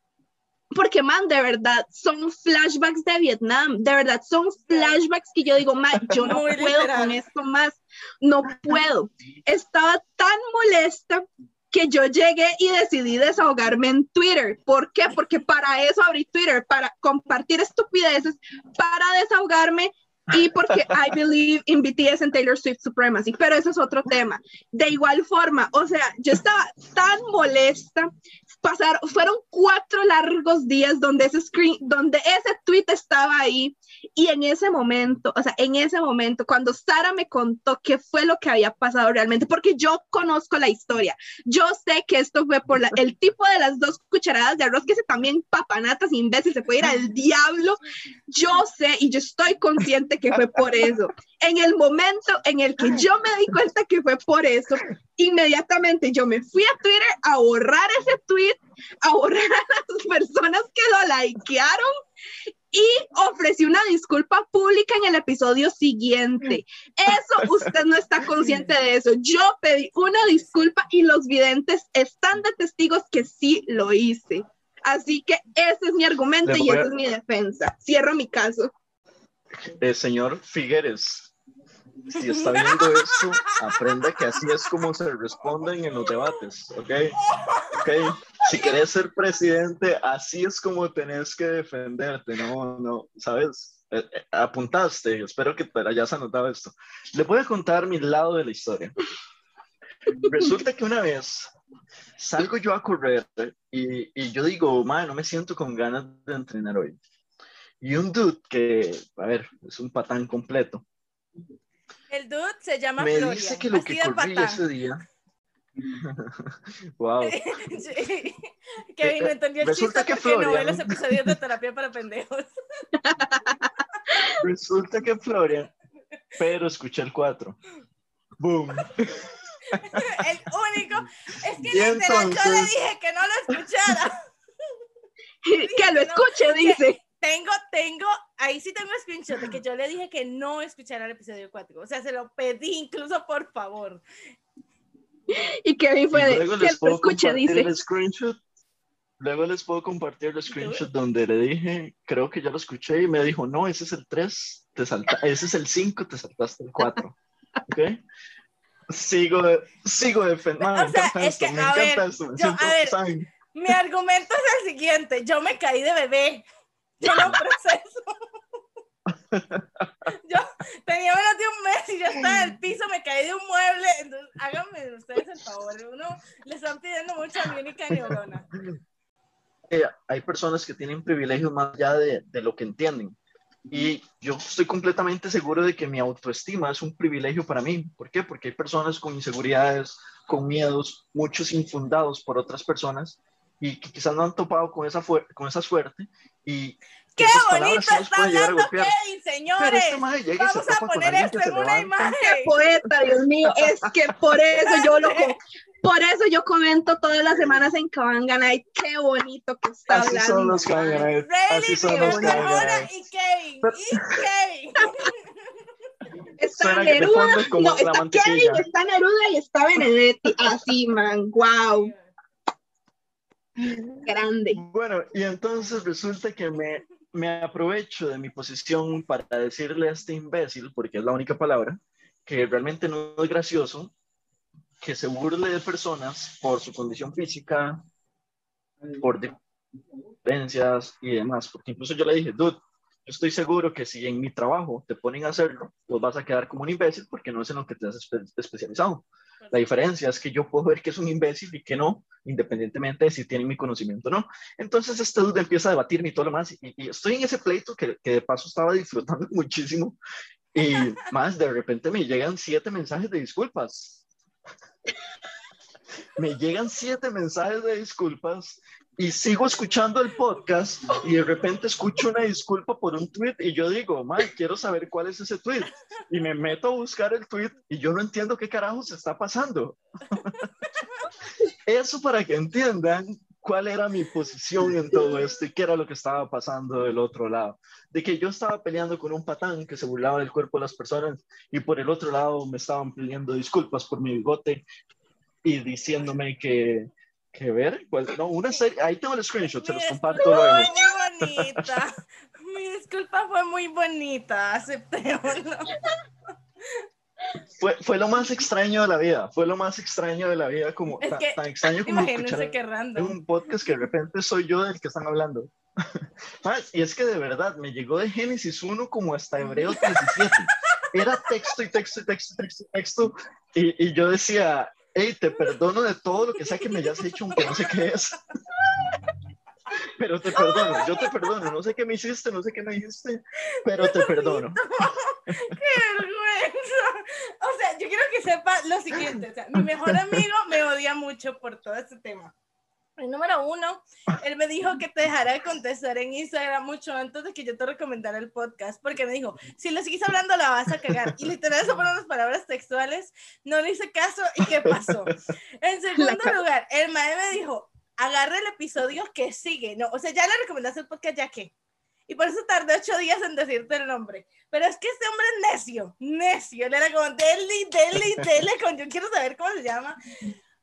porque, man, de verdad, son flashbacks de Vietnam, de verdad, son flashbacks que yo digo, man, yo no Muy puedo literal. con esto más, no puedo. Estaba tan molesta que yo llegué y decidí desahogarme en Twitter. ¿Por qué? Porque para eso abrí Twitter, para compartir estupideces, para desahogarme y porque I believe in BTS and Taylor Swift supremacy, pero eso es otro tema. De igual forma, o sea, yo estaba tan molesta, pasar, fueron cuatro largos días donde ese screen, donde ese tweet estaba ahí y en ese momento, o sea, en ese momento, cuando Sara me contó qué fue lo que había pasado realmente, porque yo conozco la historia, yo sé que esto fue por la- el tipo de las dos cucharadas de arroz, que ese también papanatas imbécil, se puede ir al diablo, yo sé y yo estoy consciente que fue por eso. En el momento en el que yo me di cuenta que fue por eso, inmediatamente yo me fui a Twitter a borrar ese tweet, a borrar a las personas que lo likearon y ofrecí una disculpa pública en el episodio siguiente. Eso usted no está consciente de eso. Yo pedí una disculpa y los videntes están de testigos que sí lo hice. Así que ese es mi argumento y voy a- esa es mi defensa. Cierro mi caso. Eh, señor Figueres, si está viendo esto, aprenda que así es como se responden en los debates, ¿ok? ¿Ok? Si querés ser presidente, así es como tenés que defenderte, no, no, ¿sabes? Eh, eh, apuntaste, espero que te hayas anotado esto. Le voy a contar mi lado de la historia. Resulta que una vez salgo yo a correr y, y yo digo, man, no me siento con ganas de entrenar hoy. Y un dude que, a ver, es un patán completo, El dude se llama me Florian. dice que lo así que corrí patán. ese día. wow. Sí. Kevin no entendió el Resulta chiste que porque no ve Florian- los episodios de terapia para pendejos. Resulta que Florian, pero escuché el 4. Boom. El único. Es que literal yo le entonces- dije que no lo escuchara. Que lo escuche, dice. Tengo, tengo, ahí sí tengo screenshot de que yo le dije que no escuchara el episodio 4. O sea, se lo pedí incluso por favor. Y Kevin fue de, luego que les lo puedo escuche, compartir dice. el screenshot. Luego les puedo compartir el screenshot donde le dije, creo que ya lo escuché y me dijo, no, ese es el 3, te salta, ese es el 5, te saltaste el 4. ¿Ok? Sigo, sigo defendiendo. O sea, es que, me a encanta ver, esto. Me yo- a ver. Mi argumento es el siguiente: yo me caí de bebé. Yo no proceso. Yo tenía menos de un mes y yo estaba en el piso, me caí de un mueble. Entonces, háganme ustedes el favor. Uno le están pidiendo mucho a mi única neurona. Eh, hay personas que tienen privilegios más allá de, de lo que entienden. Y yo estoy completamente seguro de que mi autoestima es un privilegio para mí. ¿Por qué? Porque hay personas con inseguridades, con miedos, muchos infundados por otras personas y que quizás no han topado con esa, con esa suerte y ¡Qué bonito sí está hablando. Kevin, Pero señores! este maje llega y se Vamos a poner esto en una imagen. Qué poeta, Dios mío, es que por eso yo lo por eso yo comento todas las semanas en Kabangan Night, qué bonito que está Así hablando. son los Así son los y Kevin. Y Kevin. Está Neruda, no, está. Kevin, está Neruda y está Benedetti, así, man, wow, grande. Bueno, y entonces resulta que me, me aprovecho de mi posición para decirle a este imbécil, porque es la única palabra, que realmente no es gracioso que se burle de personas por su condición física, por diferencias y demás. Porque incluso yo le dije, dude, yo estoy seguro que si en mi trabajo te ponen a hacerlo, pues vas a quedar como un imbécil porque no es en lo que te has espe- especializado. La diferencia es que yo puedo ver que es un imbécil y que no, independientemente de si tienen mi conocimiento o no. Entonces este dude empieza a debatirme y todo lo más, y, y estoy en ese pleito que, que de paso estaba disfrutando muchísimo, y más de repente me llegan siete mensajes de disculpas. Me llegan siete mensajes de disculpas y sigo escuchando el podcast y de repente escucho una disculpa por un tweet y yo digo, Mike, quiero saber cuál es ese tweet. Y me meto a buscar el tweet y yo no entiendo qué carajos está pasando. Eso para que entiendan cuál era mi posición en todo esto y qué era lo que estaba pasando del otro lado. De que yo estaba peleando con un patán que se burlaba del cuerpo de las personas y por el otro lado me estaban pidiendo disculpas por mi bigote y diciéndome que, que ver, pues no, una serie, ahí tengo el screenshot, se los comparto luego. muy bonita. Mi disculpa fue muy bonita, aceptémoslo. Fue, fue lo más extraño de la vida, fue lo más extraño de la vida, como Es que, tan extraño como escuchar qué en random. un podcast que de repente soy yo del que están hablando. Más, Y es que de verdad, me llegó de Génesis 1 como hasta Hebreos 17. Era texto y texto y texto y texto y texto. Y, y yo decía, hey, te perdono de todo lo que sea que me hayas hecho, aunque no sé qué es. Pero te perdono, yo te perdono. No sé qué me hiciste, no sé qué me dijiste, pero te perdono. ¡Qué vergüenza! O sea, yo quiero que sepa lo siguiente. O sea, mi mejor amigo me odia mucho por todo este tema. El número uno, él me dijo que te dejara de contestar en Instagram mucho antes de que yo te recomendara el podcast, porque me dijo, si le sigues hablando la vas a cagar. Y literal, eso fueron las palabras textuales, no le hice caso y ¿qué pasó? En segundo ca- lugar, el mae me dijo, agarra el episodio que sigue. No, o sea, ya le recomendaste el podcast, ya que. Y por eso tardé ocho días en decirte el nombre. Pero es que este hombre es necio, necio. Él era como, dele, dele, dele, con yo quiero saber cómo se llama.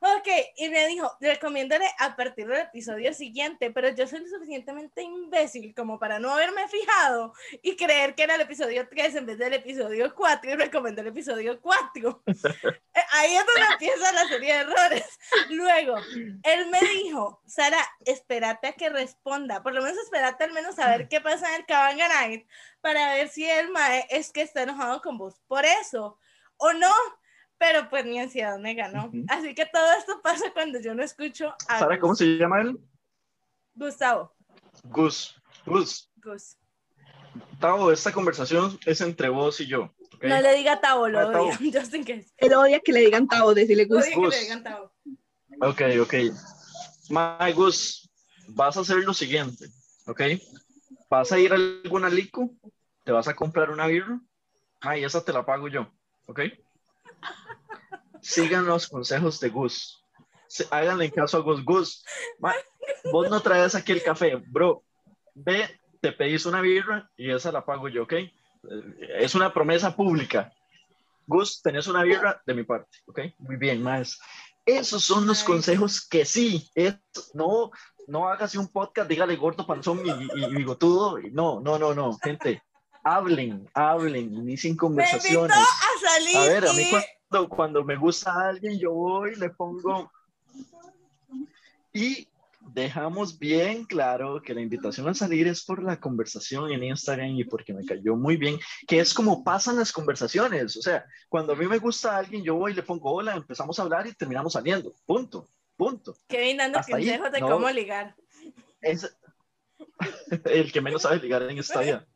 Ok, y me dijo, recomiéndale a partir del episodio siguiente, pero yo soy lo suficientemente imbécil como para no haberme fijado y creer que era el episodio 3 en vez del episodio 4 y recomendé el episodio 4. Eh, Ahí es donde empieza la serie de errores. Luego, él me dijo, Sara, espérate a que responda, por lo menos espérate al menos a ver qué pasa en el Cabanga Night para ver si el mae es que está enojado con vos por eso o no. Pero pues mi ansiedad me ganó. Ujú. Así que todo esto pasa cuando yo no escucho a Sara, ¿cómo Gus. se llama él? Gustavo. Gus. Gus. Gus. Tavo, esta conversación es entre vos y yo. ¿ok? No le diga Tavo, lo Ah, Tavo. odia. Just in case. Él odia que le digan Tavo, decirle Odia gusto. que le Gus. digan Tavo. Ok, ok. My Gus, vas a hacer lo siguiente, ¿ok? Vas a ir a alguna lico, te vas a comprar una birra, ay, esa te la pago yo, ¿ok? Sigan los consejos de Gus. Háganle caso a Gus. Gus, ma, vos no traes aquí el café, bro. Ve, te pedís una birra y esa la pago yo, ¿ok? Es una promesa pública. Gus, tenés una birra de mi parte, ¿ok? Muy bien, más. Esos son los consejos que sí, es, no, no hagas un podcast, dígale gordo, panzón y, y- y bigotudo. No, no, no, no, gente, hablen, hablen, inicien Me invitó conversaciones. a salir A ver, a mí y- cuando, cuando me gusta a alguien, yo voy, le pongo... Y dejamos bien claro que la invitación a salir es por la conversación en Instagram y porque me cayó muy bien, que es como pasan las conversaciones. O sea, cuando a mí me gusta a alguien, yo voy, le pongo hola, empezamos a hablar y terminamos saliendo. Punto, punto. Kevin dando Hasta ahí, consejos de no. cómo ligar. Es el que menos sabe ligar en esta vida.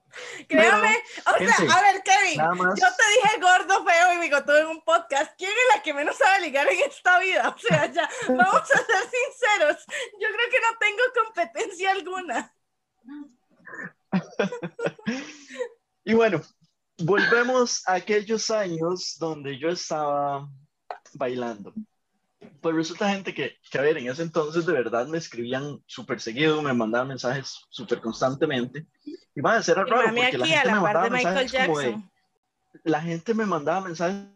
Créame, o sea, gente, a ver, Kevin, yo te dije gordo, feo y bigotudo en un podcast. ¿Quién es la que menos sabe ligar en esta vida? O sea, ya, vamos a ser sinceros. Yo creo que no tengo competencia alguna. Y bueno, volvemos a aquellos años donde yo estaba bailando. Pues resulta gente que, que, a ver, en ese entonces de verdad me escribían súper seguido, me mandaban mensajes súper constantemente. Y va a ser raro porque la aquí a gente me la par mandaba mensajes como de, Jackson. la gente me mandaba mensajes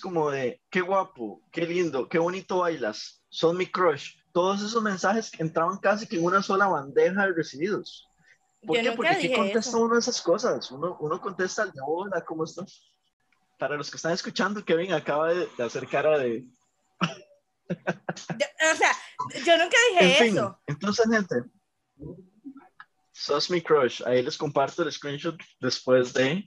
como de, qué guapo, qué lindo, qué bonito bailas, son mi crush. Todos esos mensajes entraban casi que en una sola bandeja de recibidos. ¿Por Yo qué? Porque aquí contesta eso. uno de esas cosas. Uno, uno contesta al de hola, ¿cómo estás? Para los que están escuchando, Kevin acaba de, de hacer cara de. Yo- o sea, yo nunca En dije fin, eso. entonces, gente. Sos mi crush. Ahí les comparto el screenshot después de.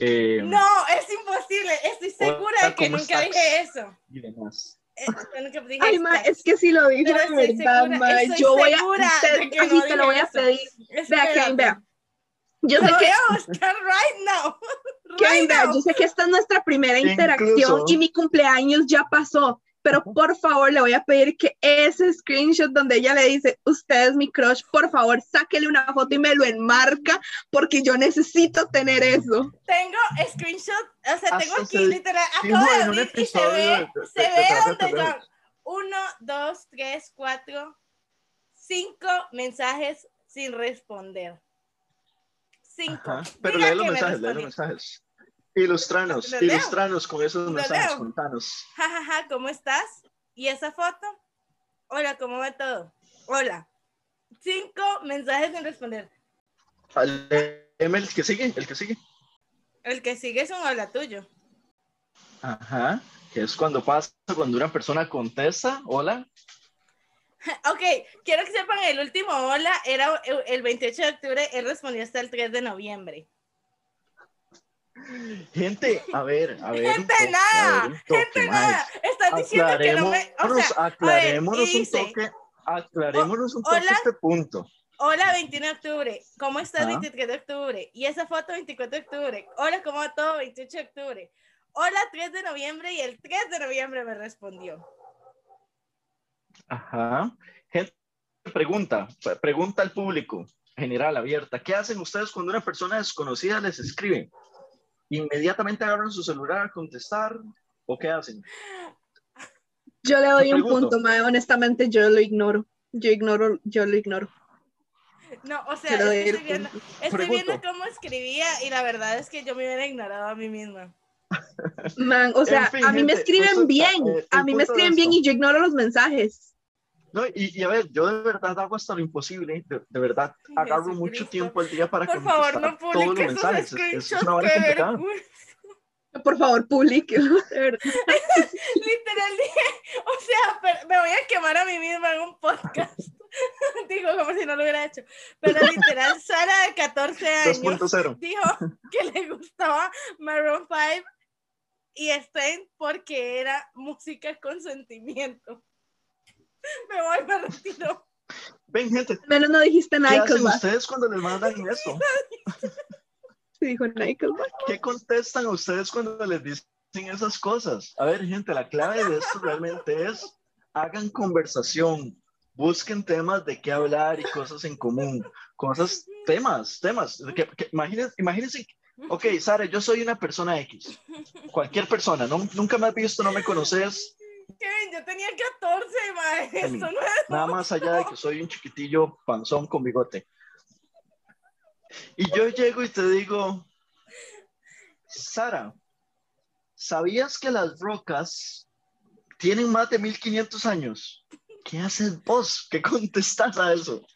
eh, No, es imposible. Estoy segura Hola, de que ¿cómo nunca estás? dije eso. y demás. Eh, yo nunca dije Ay, ma, es que si lo dijo de verdad, segura- ma. Yo voy a. usted- de que así no te lo dije voy a pedir. Vea, Kevin, vea. Yo Lo sé voy que a buscar right now. Kevin, Right vea, now. yo sé que esta es nuestra primera interacción Incluso- y mi cumpleaños ya pasó, pero por favor le voy a pedir que ese screenshot donde ella le dice, usted es mi crush, por favor sáquele una foto y me lo enmarca porque yo necesito tener eso. Tengo screenshot, o sea, tengo Hasta aquí se literal, acabo de abrir y se ve, se ve donde son uno, dos, tres, cuatro, cinco mensajes sin responder. Cinco. Ajá. Pero Diga lee los mensajes, lee los mensajes. Ilustranos, ilustranos con esos ¿Los mensajes, contanos. Ja, ja, ja, ¿cómo estás? ¿Y esa foto? Hola, ¿cómo va todo? Hola. Cinco mensajes sin responder. Léeme el que sigue, el que sigue. El que sigue es un hola tuyo. Ajá. Que es cuando pasa, cuando una persona contesta, hola. Ok, quiero que sepan, el último hola era el 28 de octubre, él respondió hasta el 3 de noviembre. Gente, a ver, a ver. Gente, toque, nada, a ver, toque, Gente, mae. nada, estás diciendo que no me... O Aclarémonos, sea, aclarémonos a ver, un toque, aclarémonos un toque hola. este punto. hola 21 de octubre, ¿cómo estás Ah. 23 de octubre? Y esa foto 24 de octubre, hola, ¿cómo va todo 28 de octubre? Hola 3 de noviembre y el 3 de noviembre me respondió. Ajá. Gente, pregunta, pre- pregunta al público, general, abierta. ¿Qué hacen ustedes cuando una persona desconocida les escribe? ¿Inmediatamente agarran su celular a contestar? ¿O qué hacen? Yo le doy un punto, ma, honestamente yo lo ignoro. Yo ignoro, yo lo ignoro. No, o sea, estoy viendo, estoy viendo cómo escribía y la verdad es que yo me hubiera ignorado a mí misma. Man, o sea, fin, a mí me gente, escriben bien, eh, a mí me escriben bien y yo ignoro los mensajes. No, y, y a ver, yo de verdad hago hasta lo imposible, de, de verdad agarro mucho Jesucristo. tiempo al día para Por favor, contestar no todos los mensajes. Es- Es, una vara qué complicada. Por favor, publique. de verdad. Literal dije, o sea, pero me voy a quemar a mí misma en un podcast. Digo, como si no lo hubiera hecho. Pero literal, Sara de 14 años 2.0. dijo que le gustaba Maroon 5 y Stain porque era música con sentimiento. Me voy, me retiro. Ven, gente, menos no dijiste ¿qué hacen Nickelback. ustedes cuando les mandan eso? Sí, dijo Nickelback. ¿Qué contestan a ustedes cuando les dicen esas cosas? A ver, gente, la clave de esto realmente es hagan conversación, busquen temas de qué hablar y cosas en común, cosas, temas, temas. Que, que- imagínense, imagínense, ok, Sara, yo soy una persona X, cualquier persona, no, nunca me has visto, no me conoces, Kevin, yo tenía 14, mae. Esto no es nada más allá de que soy un chiquitillo panzón con bigote. Y yo llego y te digo, Sara, ¿sabías que las rocas tienen más de 1500 años? ¿Qué haces vos? ¿Qué contestas a eso?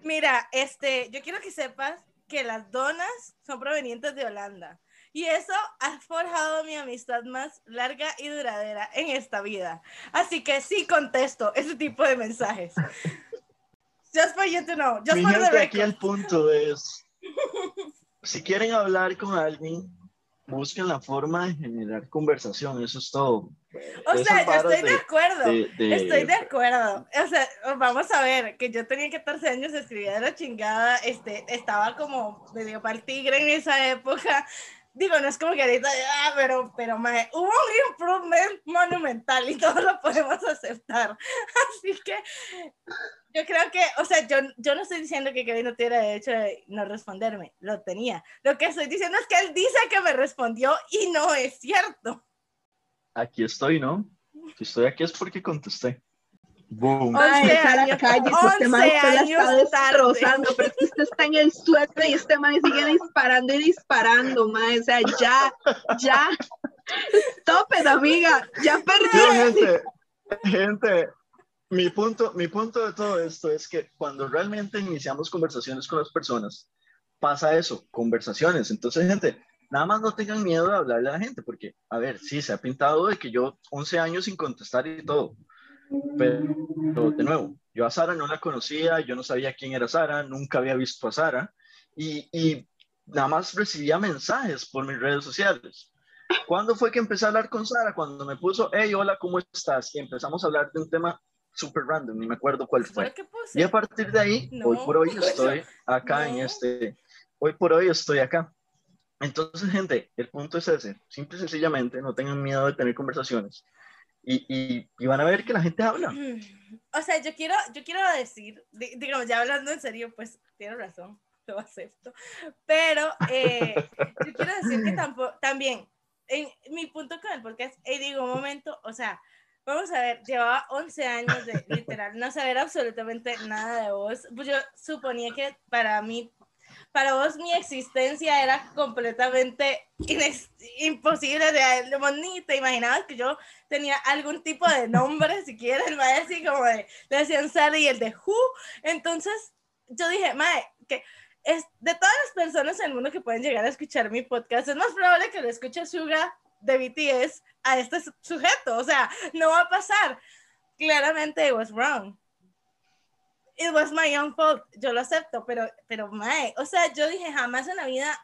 Mira, este, yo quiero que sepas que las donas son provenientes de Holanda. Y eso ha forjado mi amistad más larga y duradera en esta vida. Así que sí contesto ese tipo de mensajes. Just for you to know. Just Mi for the gente, aquí record. el punto es, si quieren hablar con alguien, busquen la forma de generar conversación, eso es todo. O sea, yo estoy de, acuerdo. de- de- Estoy de acuerdo. O sea, vamos a ver, que yo tenía 14 años, escribía de la chingada, este, estaba como medio para el tigre en esa época. Digo, no es como que ahorita, ah, pero, pero hubo un improvement monumental y todos lo podemos aceptar. Así que yo creo que, o sea, yo, yo no estoy diciendo que Kevin no tuviera derecho de no responderme, lo tenía. Lo que estoy diciendo es que él dice que me respondió y no es cierto. Aquí estoy, ¿no? Si estoy aquí es porque contesté. Boom. Once Ay, Sara, años- cállese, este man la está tarde. destrozando, pero es que usted está en el suelo y este man sigue disparando y disparando, man. O sea, ya, ya. Stop it, amiga. Ya Yo, perdí. gente, gente, mi, punto, mi punto de todo esto es que cuando realmente iniciamos conversaciones con las personas, pasa eso, conversaciones. Entonces, gente, nada más no tengan miedo de hablarle a la gente, porque, a ver, sí, se ha pintado de que yo 11 años sin contestar y todo, pero de nuevo, yo a Sara no la conocía, yo no sabía quién era Sara, nunca había visto a Sara, y, y nada más recibía mensajes por mis redes sociales. ¿Cuándo fue que empecé a hablar con Sara? Cuando me puso, hey, hola, ¿cómo estás? Y empezamos a hablar de un tema súper random, ni me acuerdo cuál fue. Y a partir de ahí, No. hoy por hoy estoy acá en este, hoy por hoy estoy acá. Entonces, gente, el punto es ese, simple y sencillamente, no tengan miedo de tener conversaciones y, y, y van a ver que la gente habla. O sea, yo quiero, yo quiero decir, di- digamos, ya hablando en serio, pues tienes razón, lo acepto. Pero eh, yo quiero decir que tampoco, también, en mi punto con el podcast, eh, digo, un momento, o sea, vamos a ver, llevaba 11 años de literal no saber absolutamente nada de vos. Pues yo suponía que para mí, para vos mi existencia era completamente imposible, de, de, ni te imaginabas que yo tenía algún tipo de nombre, siquiera el mae así como de, le decían Sara y el de Who. Entonces yo dije, mae, que es de todas las personas en el mundo que pueden llegar a escuchar mi podcast, es más probable que lo escuche Suga de BTS a este su- sujeto. O sea, no va a pasar. Claramente, it was wrong. It was my own fault. Yo lo acepto, pero, pero, mae, o sea, yo dije jamás en la vida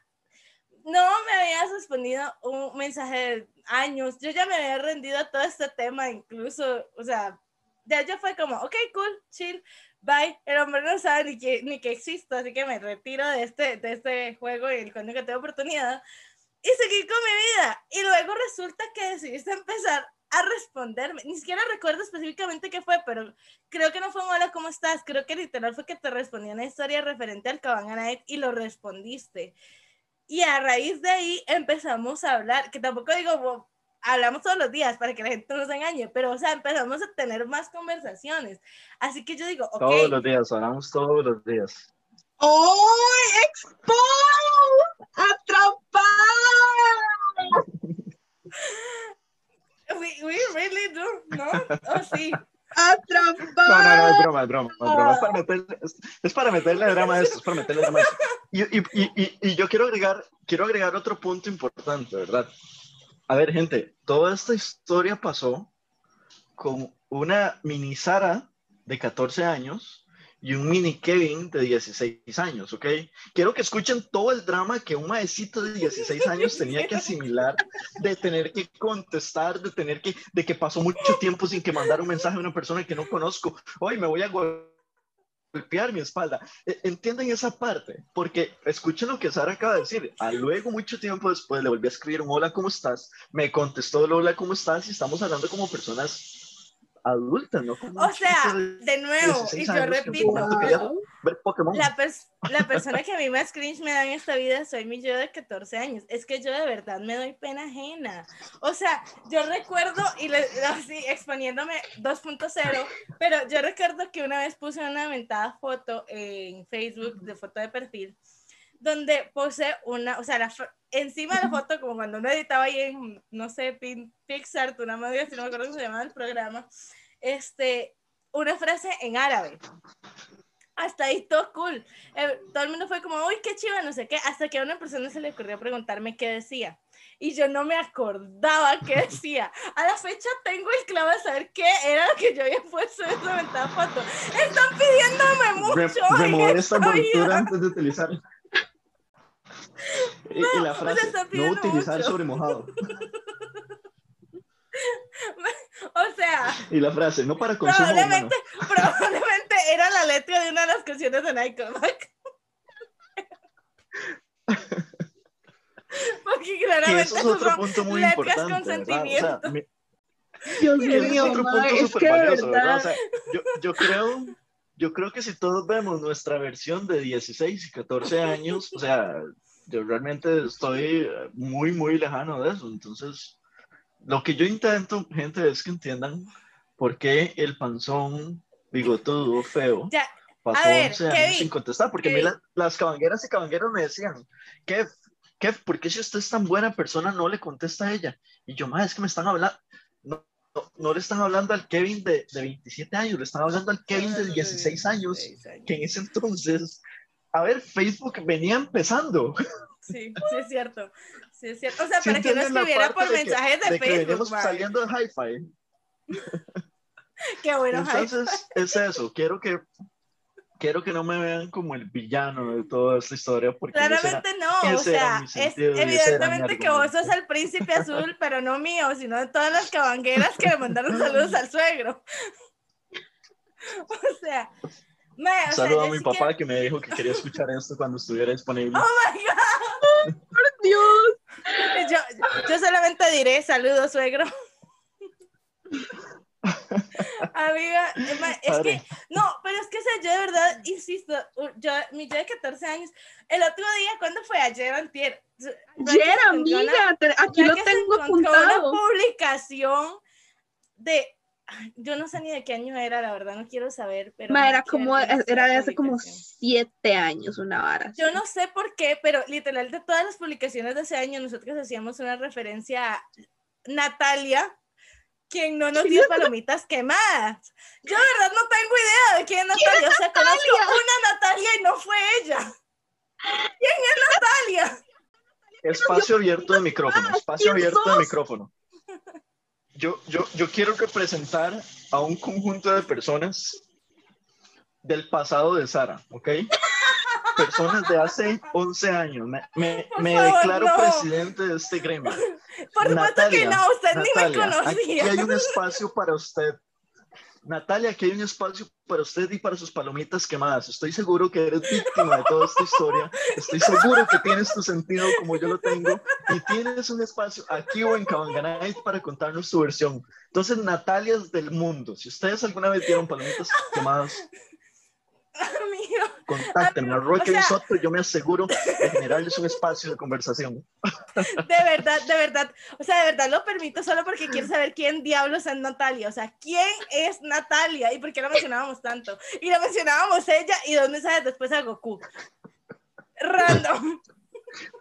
no me habías respondido un mensaje de años. Yo ya me había rendido a todo este tema, incluso, o sea, ya yo fue como, ok, cool, chill, bye. El hombre no sabe ni que, ni que existo, así que me retiro de este, de este juego y cuando que tengo oportunidad. Y seguí con mi vida. Y luego resulta que decidiste empezar a responderme. Ni siquiera recuerdo específicamente qué fue, pero creo que no fue un hola, ¿cómo estás? Creo que literal fue que te respondí una historia referente al Cabana Night y lo respondiste. Y a raíz de ahí empezamos a hablar, que tampoco digo, bo- hablamos todos los días para que la gente no se engañe, pero o sea, empezamos a tener más conversaciones. Así que yo digo, ok, Todos los días, hablamos todos los días. ¡Oh! ¡Expo! ¡Atrapada! we, we really do, ¿no? Oh, sí. No, no, no, es broma, es broma, es broma. Es para meterle, es, es para meterle drama a esto, es para meterle drama a esto. Y, y, y, y, y yo quiero agregar, quiero agregar otro punto importante, ¿verdad? A ver, gente, toda esta historia pasó con una mini Sara de 14 años y un mini Kevin de 16 años, ¿ok? Quiero que escuchen todo el drama que un maecito de 16 años tenía que asimilar, de tener que contestar, de tener que, de que pasó mucho tiempo sin que mandara un mensaje a una persona que no conozco. Hoy me voy a gol- golpear mi espalda. E- Entienden esa parte, porque escuchen lo que Sara acaba de decir. A luego, mucho tiempo después, le volví a escribir un hola, ¿cómo estás? Me contestó el hola, ¿cómo estás? Y estamos hablando como personas adultas, ¿no? Como O sea, de nuevo, 16 y yo repito, la, pers- la persona que a mí más cringe me da en esta vida soy mi yo de 14 años. Es que yo de verdad me doy pena ajena. O sea, yo recuerdo, y le, así exponiéndome 2.0, pero yo recuerdo que una vez puse una aventada foto en Facebook, de foto de perfil, donde puse una, o sea, la encima de la foto, como cuando uno editaba ahí en, no sé, Pin- Pixar, una madre, si no me acuerdo cómo se llamaba el programa, este, una frase en árabe. Hasta ahí todo cool. Eh, todo el mundo fue como, uy, qué chiva, no sé qué, hasta que a una persona se le ocurrió preguntarme qué decía. Y yo no me acordaba qué decía. A la fecha tengo el clavo de saber qué era lo que yo había puesto en esa foto. Están pidiéndome mucho. Re- remover esta envoltura antes de utilizarla. Y, y la o sea, frase, no utilizar mucho. sobre mojado. O sea, Y la frase, no para consumo humano. probablemente, probablemente era la letra de una de las canciones de Nickelback. Porque Que claramente eso es otro punto muy letras importante, con ¿verdad? O sea, sentimiento. mi- Dios es mío, otro punto es súper que valioso, ¿verdad? O sea, yo, yo creo, yo creo que si todos vemos nuestra versión de 16 y 14 años, o sea, yo realmente estoy eh, muy, muy lejano de eso. Entonces, lo que yo intento, gente, es que entiendan por qué el panzón bigotudo feo Ya, pasó a ver, 11 años Kevin, sin contestar, porque a mí la- las cabangueras y cabangueros me decían, Kev, Kev, ¿por qué si usted es tan buena persona no le contesta a ella? Y yo, más es que me están hablando, no, no le están hablando al Kevin de, de 27 años, le están hablando al Kevin de 16 años, que en ese entonces, a ver, Facebook venía empezando. Sí, sí es cierto. Sí es cierto. O sea, ¿Sí para que no escribiera por de que- mensajes de, de que Facebook. mae. saliendo de Hi-Fi. Qué bueno. Entonces, es eso, quiero que, quiero que no me vean como el villano de toda esta historia, porque ese era- Claramente no, o sea, es evidentemente que vos sos el príncipe azul, pero no mío, sino de todas las cabangueras que le mandaron saludos al suegro. O sea, mae, o sea, Saludo a mi papá que me dijo que quería escuchar esto cuando estuviera disponible. Oh my God. Dios. Yo, yo solamente diré saludos, suegro. Amiga, es que, no, pero es que, o sea, yo de verdad, insisto, yo, mi yo de 14 años, el otro día, ¿cuándo fue? Ayer, antier. Ayer, una- amiga, te- aquí lo tengo encontró Una apuntado. publicación de, yo no sé ni de qué año era, la verdad, no quiero saber, pero. Ma, era como, era de hace como siete años, una vara. Yo no sé por qué, pero literal de todas las publicaciones de ese año, nosotros hacíamos una referencia a Natalia, quien no nos dio palomitas quemadas. Yo de verdad no tengo idea de quién es Natalia. O sea, conozco una Natalia y no fue ella. ¿Quién es Natalia? Espacio abierto de micrófono, espacio ¿quién abierto de micrófono. Yo, yo, yo quiero representar a un conjunto de personas del pasado de Sara, ¿ok? Personas de hace 11 años. Me, me, me favor, declaro no. presidente de este gremio. Por supuesto que Natalia, no, usted ni me Natalia, aquí conocía. hay un espacio para usted. Natalia, aquí hay un espacio para usted y para sus palomitas quemadas. Estoy seguro que eres víctima de toda esta historia. Estoy seguro que tienes tu sentido como yo lo tengo y tienes un espacio aquí o en Cabanganay para contarnos tu versión. Entonces, Natalias del mundo, si ustedes alguna vez vieron palomitas quemadas, Amigo, contáctenme. Roque o sea- Soto, yo me aseguro de generarles un espacio de conversación. de verdad, de verdad. O sea, de verdad lo permito solo porque quiero saber quién diablos es Natalia. O sea, ¿quién es Natalia? ¿Y por qué la mencionábamos tanto? Y la mencionábamos ella y dos mensajes después a Goku. Random.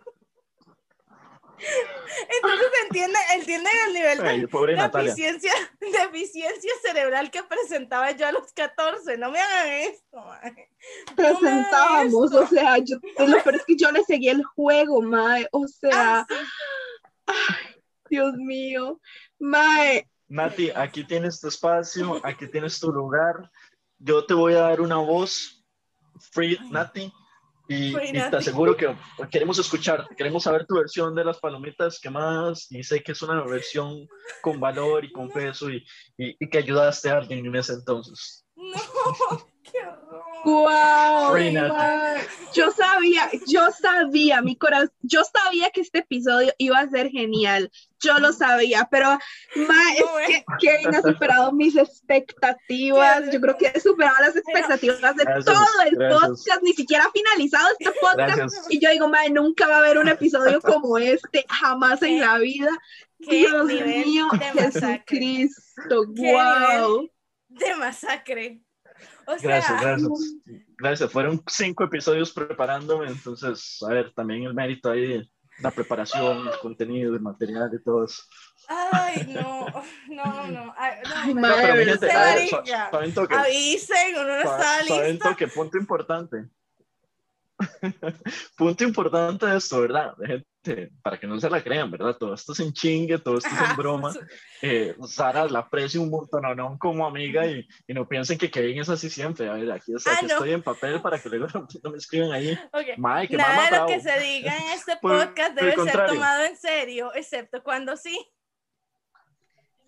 Entonces entienden, entienden el nivel de Ay, pobre Natalia. deficiencia, deficiencia cerebral que presentaba yo a los 14. No me hagan esto, mae. Presentábamos, esto. o sea, yo, lo peor es que yo le seguí el juego, mae, o sea, Ah, sí. ay, Dios mío, mae, Nati, aquí tienes tu espacio, aquí tienes tu lugar. Yo te voy a dar una voz, Free Nati, y, te aseguro que queremos escucharte, queremos saber tu versión de las palomitas quemadas y sé que es una versión con valor y con peso y, y- y que ayudaste a alguien en ese entonces. No, qué horror. Wow, yo sabía, yo sabía, mi corazón, yo sabía que este episodio iba a ser genial, yo lo sabía, pero No, es que Kevin ha superado mis expectativas, yo creo que he superado las expectativas de Gracias, todo el gracias. podcast, ni siquiera ha finalizado este podcast. Gracias. Y yo digo, madre, nunca va a haber un episodio como este, jamás en la vida. Qué Dios mío. Jesucristo, wow. De masacre. O sea, Gracias, gracias. Gracias. Fueron cinco episodios preparándome, entonces, a ver, también el mérito ahí la preparación, el contenido, el material y todo eso. ay, no, no, no. Ay, no, Ay, madre, pero mi Madre, gente, ver, toque. Avisen, uno no está toque, punto importante. punto importante de esto, ¿verdad? De gente, para que no se la crean, ¿verdad? Todo esto es en chingue, todo esto es en broma. Eh, Sara la aprecio un montón no, como amiga y, y no piensen que Kevin es así siempre. A ver, aquí, está, Ah, aquí no. estoy en papel para que luego no, me escriban ahí. Ok. Mae, que Nada mama de lo bravo. que se diga en este Por- podcast por debe ser contrario. tomado en serio, excepto cuando sí.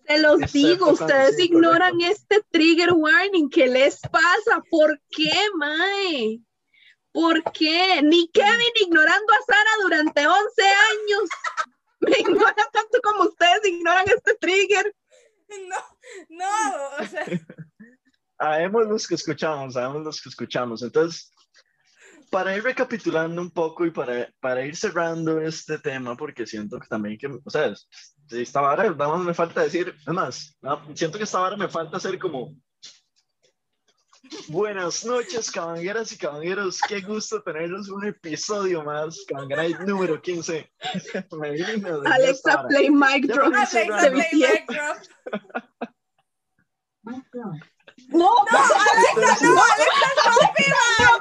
Se los Excepto digo, ustedes sí, ignoran correcto. este trigger warning. ¿Qué les pasa? ¿Por qué, mae? ¿Por qué? Ni Kevin ignorando a Sara durante 11 años. Me ignora tanto como ustedes ignoran este trigger. No, no, o sea, Sabemos los que escuchamos, sabemos los que escuchamos. Entonces, para ir recapitulando un poco y para, para ir cerrando este tema, porque siento que también que, o sea, si esta vara, nada más me falta decir, es más, no, siento que esta vara me falta hacer como, buenas noches, cabangueras y cabangueros, qué gusto tenerlos un episodio más, Cabangaray número 15. me vine y me olvidé esta Alexa, play mic drop. Alexa, play mic drop. No, Alexa, no, Alexa, copyright.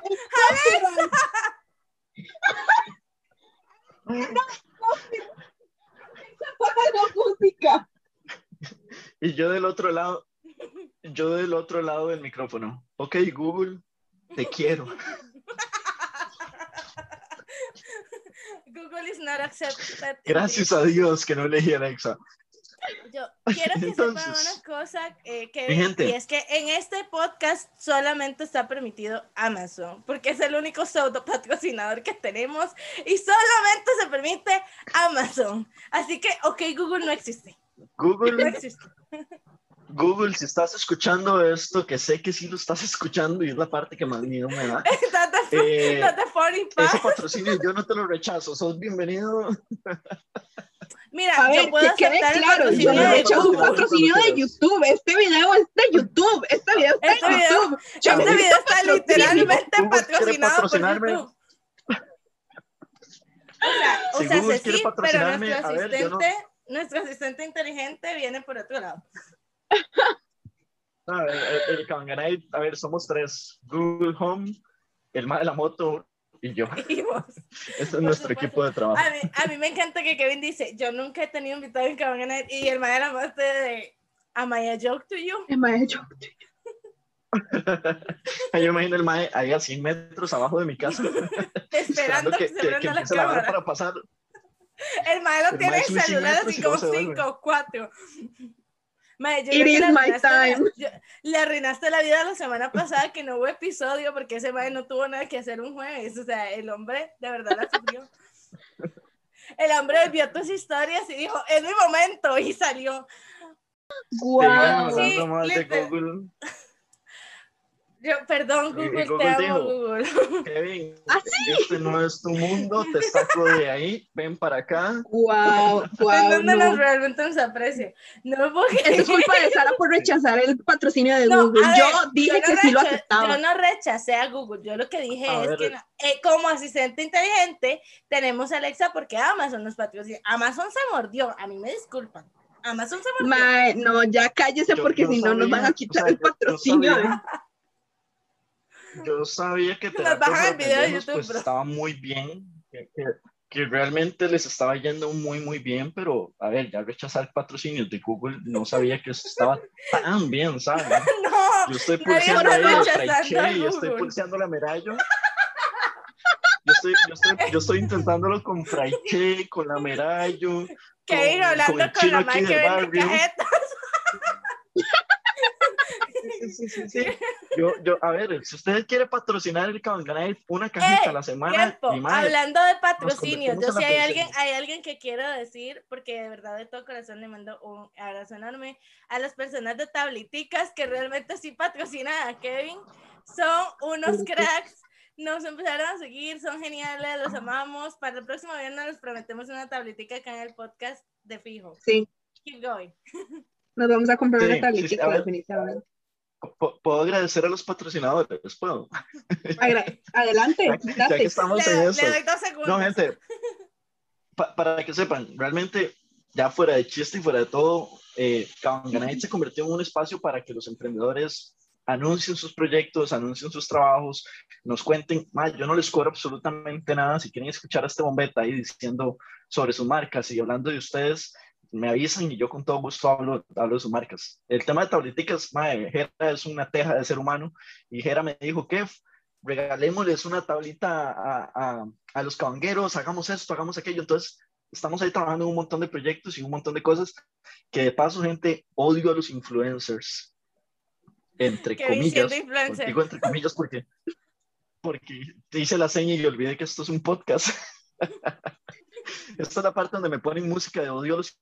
apaga la música. Y yo del otro lado, yo del otro lado del micrófono. Ok, Google, te quiero. Google is not accepted. Gracias a Dios que no elegí Alexa. Yo quiero que sepan Entonces, una cosa, eh, que, gente. y es que en este podcast solamente está permitido Amazon, porque es el único pseudo patrocinador que tenemos y solamente se permite Amazon. Así que, ok, Google no existe. No Google, existe. Google, si estás escuchando esto, que sé que sí lo estás escuchando y es la parte que más miedo me da. Eh, ese patrocinio yo no te lo rechazo, sos bienvenido. Mira, A yo ver, puedo que quede el claro, yo patrocinio no de un Google. Google. patrocinio de YouTube. Este video es de YouTube. Este video es de Este video- YouTube. Yo Este no video está patrocinio. literalmente Google patrocinado por patrocinarme. YouTube. O sea, o Si sea, Google quiere sí, pero patrocinarme, nuestro a ver, yo no- asistente, nuestro asistente inteligente viene por otro lado. A ver, el, el Kawanganay, a ver, somos tres. Google Home, el más de la moto y yo. Y vos. Este es Por nuestro supuesto. equipo de trabajo. A mí, a mí me encanta que Kevin dice, yo nunca he tenido invitado en Cabana y el man era más de Am I a joke to you? Emma, yo- Yo imagino el mae ahí a 100 metros abajo de mi casa, Esperando que, se que, prenda que la la hora para pasar. El man lo El tiene mae en sube 100 celular así y como luego se vuelve. 5 o 4. Mae, yo It creo is le my arruinaste la- time. yo- le arruinaste la vida la semana pasada que no hubo episodio porque ese mae no tuvo nada que hacer un jueves. O sea, el hombre de verdad la sufrió. El hombre vio tus historias y dijo, es mi momento, y salió. Guau. Sí, hablando más de literal. Google. Yo, perdón, y Google, te Google amo, dijo, Google. Kevin, ¿Ah, este no es tu mundo, te saco de ahí, ven para acá. Guau, En guau, donde no. nos realmente nos aprecia. No, porque... Eso es culpa de Sara por rechazar el patrocinio de No, Google. ver, yo dije yo no que sí lo aceptaba. Yo no rechacé a Google, yo lo que dije A es ver. que no- eh, como asistente inteligente tenemos a Alexa porque Amazon nos patrocina. Amazon se mordió, a mí me disculpan. Amazon se mordió. Mae, no, ya cállese Yo- porque yo si no nos van a quitar o sea, el yo- yo patrocinio. sabía. Yo sabía que Terapias bajan el video de YouTube, pues, bro. estaba muy bien, que, que- que realmente les estaba yendo muy, muy bien, pero a ver, ya rechazar el patrocinio de Google, no sabía que eso estaba tan bien, ¿sabes? No, Yo estoy pulseando ahí el rechazando a Fraiche y estoy pulseando la Merallo. Yo estoy, yo, estoy, yo estoy intentándolo con Fraiche, con la Merallo. que ir hablando con con, la man que vende cajetas. Sí, sí, sí, sí. Yo, yo, a ver, si usted quiere patrocinar el Kawanganay una cajita Eh, a la semana, Tiempo. mi madre, Hablando de patrocinio, yo sí la hay persona. alguien, hay alguien que quiero decir, porque de verdad de todo corazón le mando un abrazo enorme a las personas de Tabliticas que realmente sí patrocinan a Kevin. Son unos cracks. Nos empezaron a seguir, son geniales, los amamos. Para el próximo viernes les prometemos una tabletica acá en el podcast de fijo. Sí, Keep going. nos vamos a comprar Sí, una sí, tabletita, sí, a ver. definitivamente. ¿Puedo agradecer a los patrocinadores? ¿Puedo? Agra- Adelante, Ya, ya que estamos Le, en le eso. doy dos segundos. No, gente, pa- para que sepan, realmente, ya fuera de chiste y fuera de todo, eh, se convirtió en un espacio para que los emprendedores anuncien sus proyectos, anuncien sus trabajos, nos cuenten, "Ma, yo no les cobro absolutamente nada, si quieren escuchar a este bombeta ahí diciendo sobre sus marcas y hablando de ustedes, me avisan y yo con todo gusto hablo, hablo de sus marcas. El tema de tableticas, ma, Jera es una teja de ser humano y Jera me dijo que regalémosles una tablita a, a, a los cabangueros, hagamos esto, hagamos aquello. Entonces, estamos ahí trabajando en un montón de proyectos y un montón de cosas que de paso, gente, odio a los influencers. Entre comillas. influencer. Digo entre comillas porque, porque te hice la seña y olvidé que esto es un podcast. Esta es la parte donde me ponen música de odio a los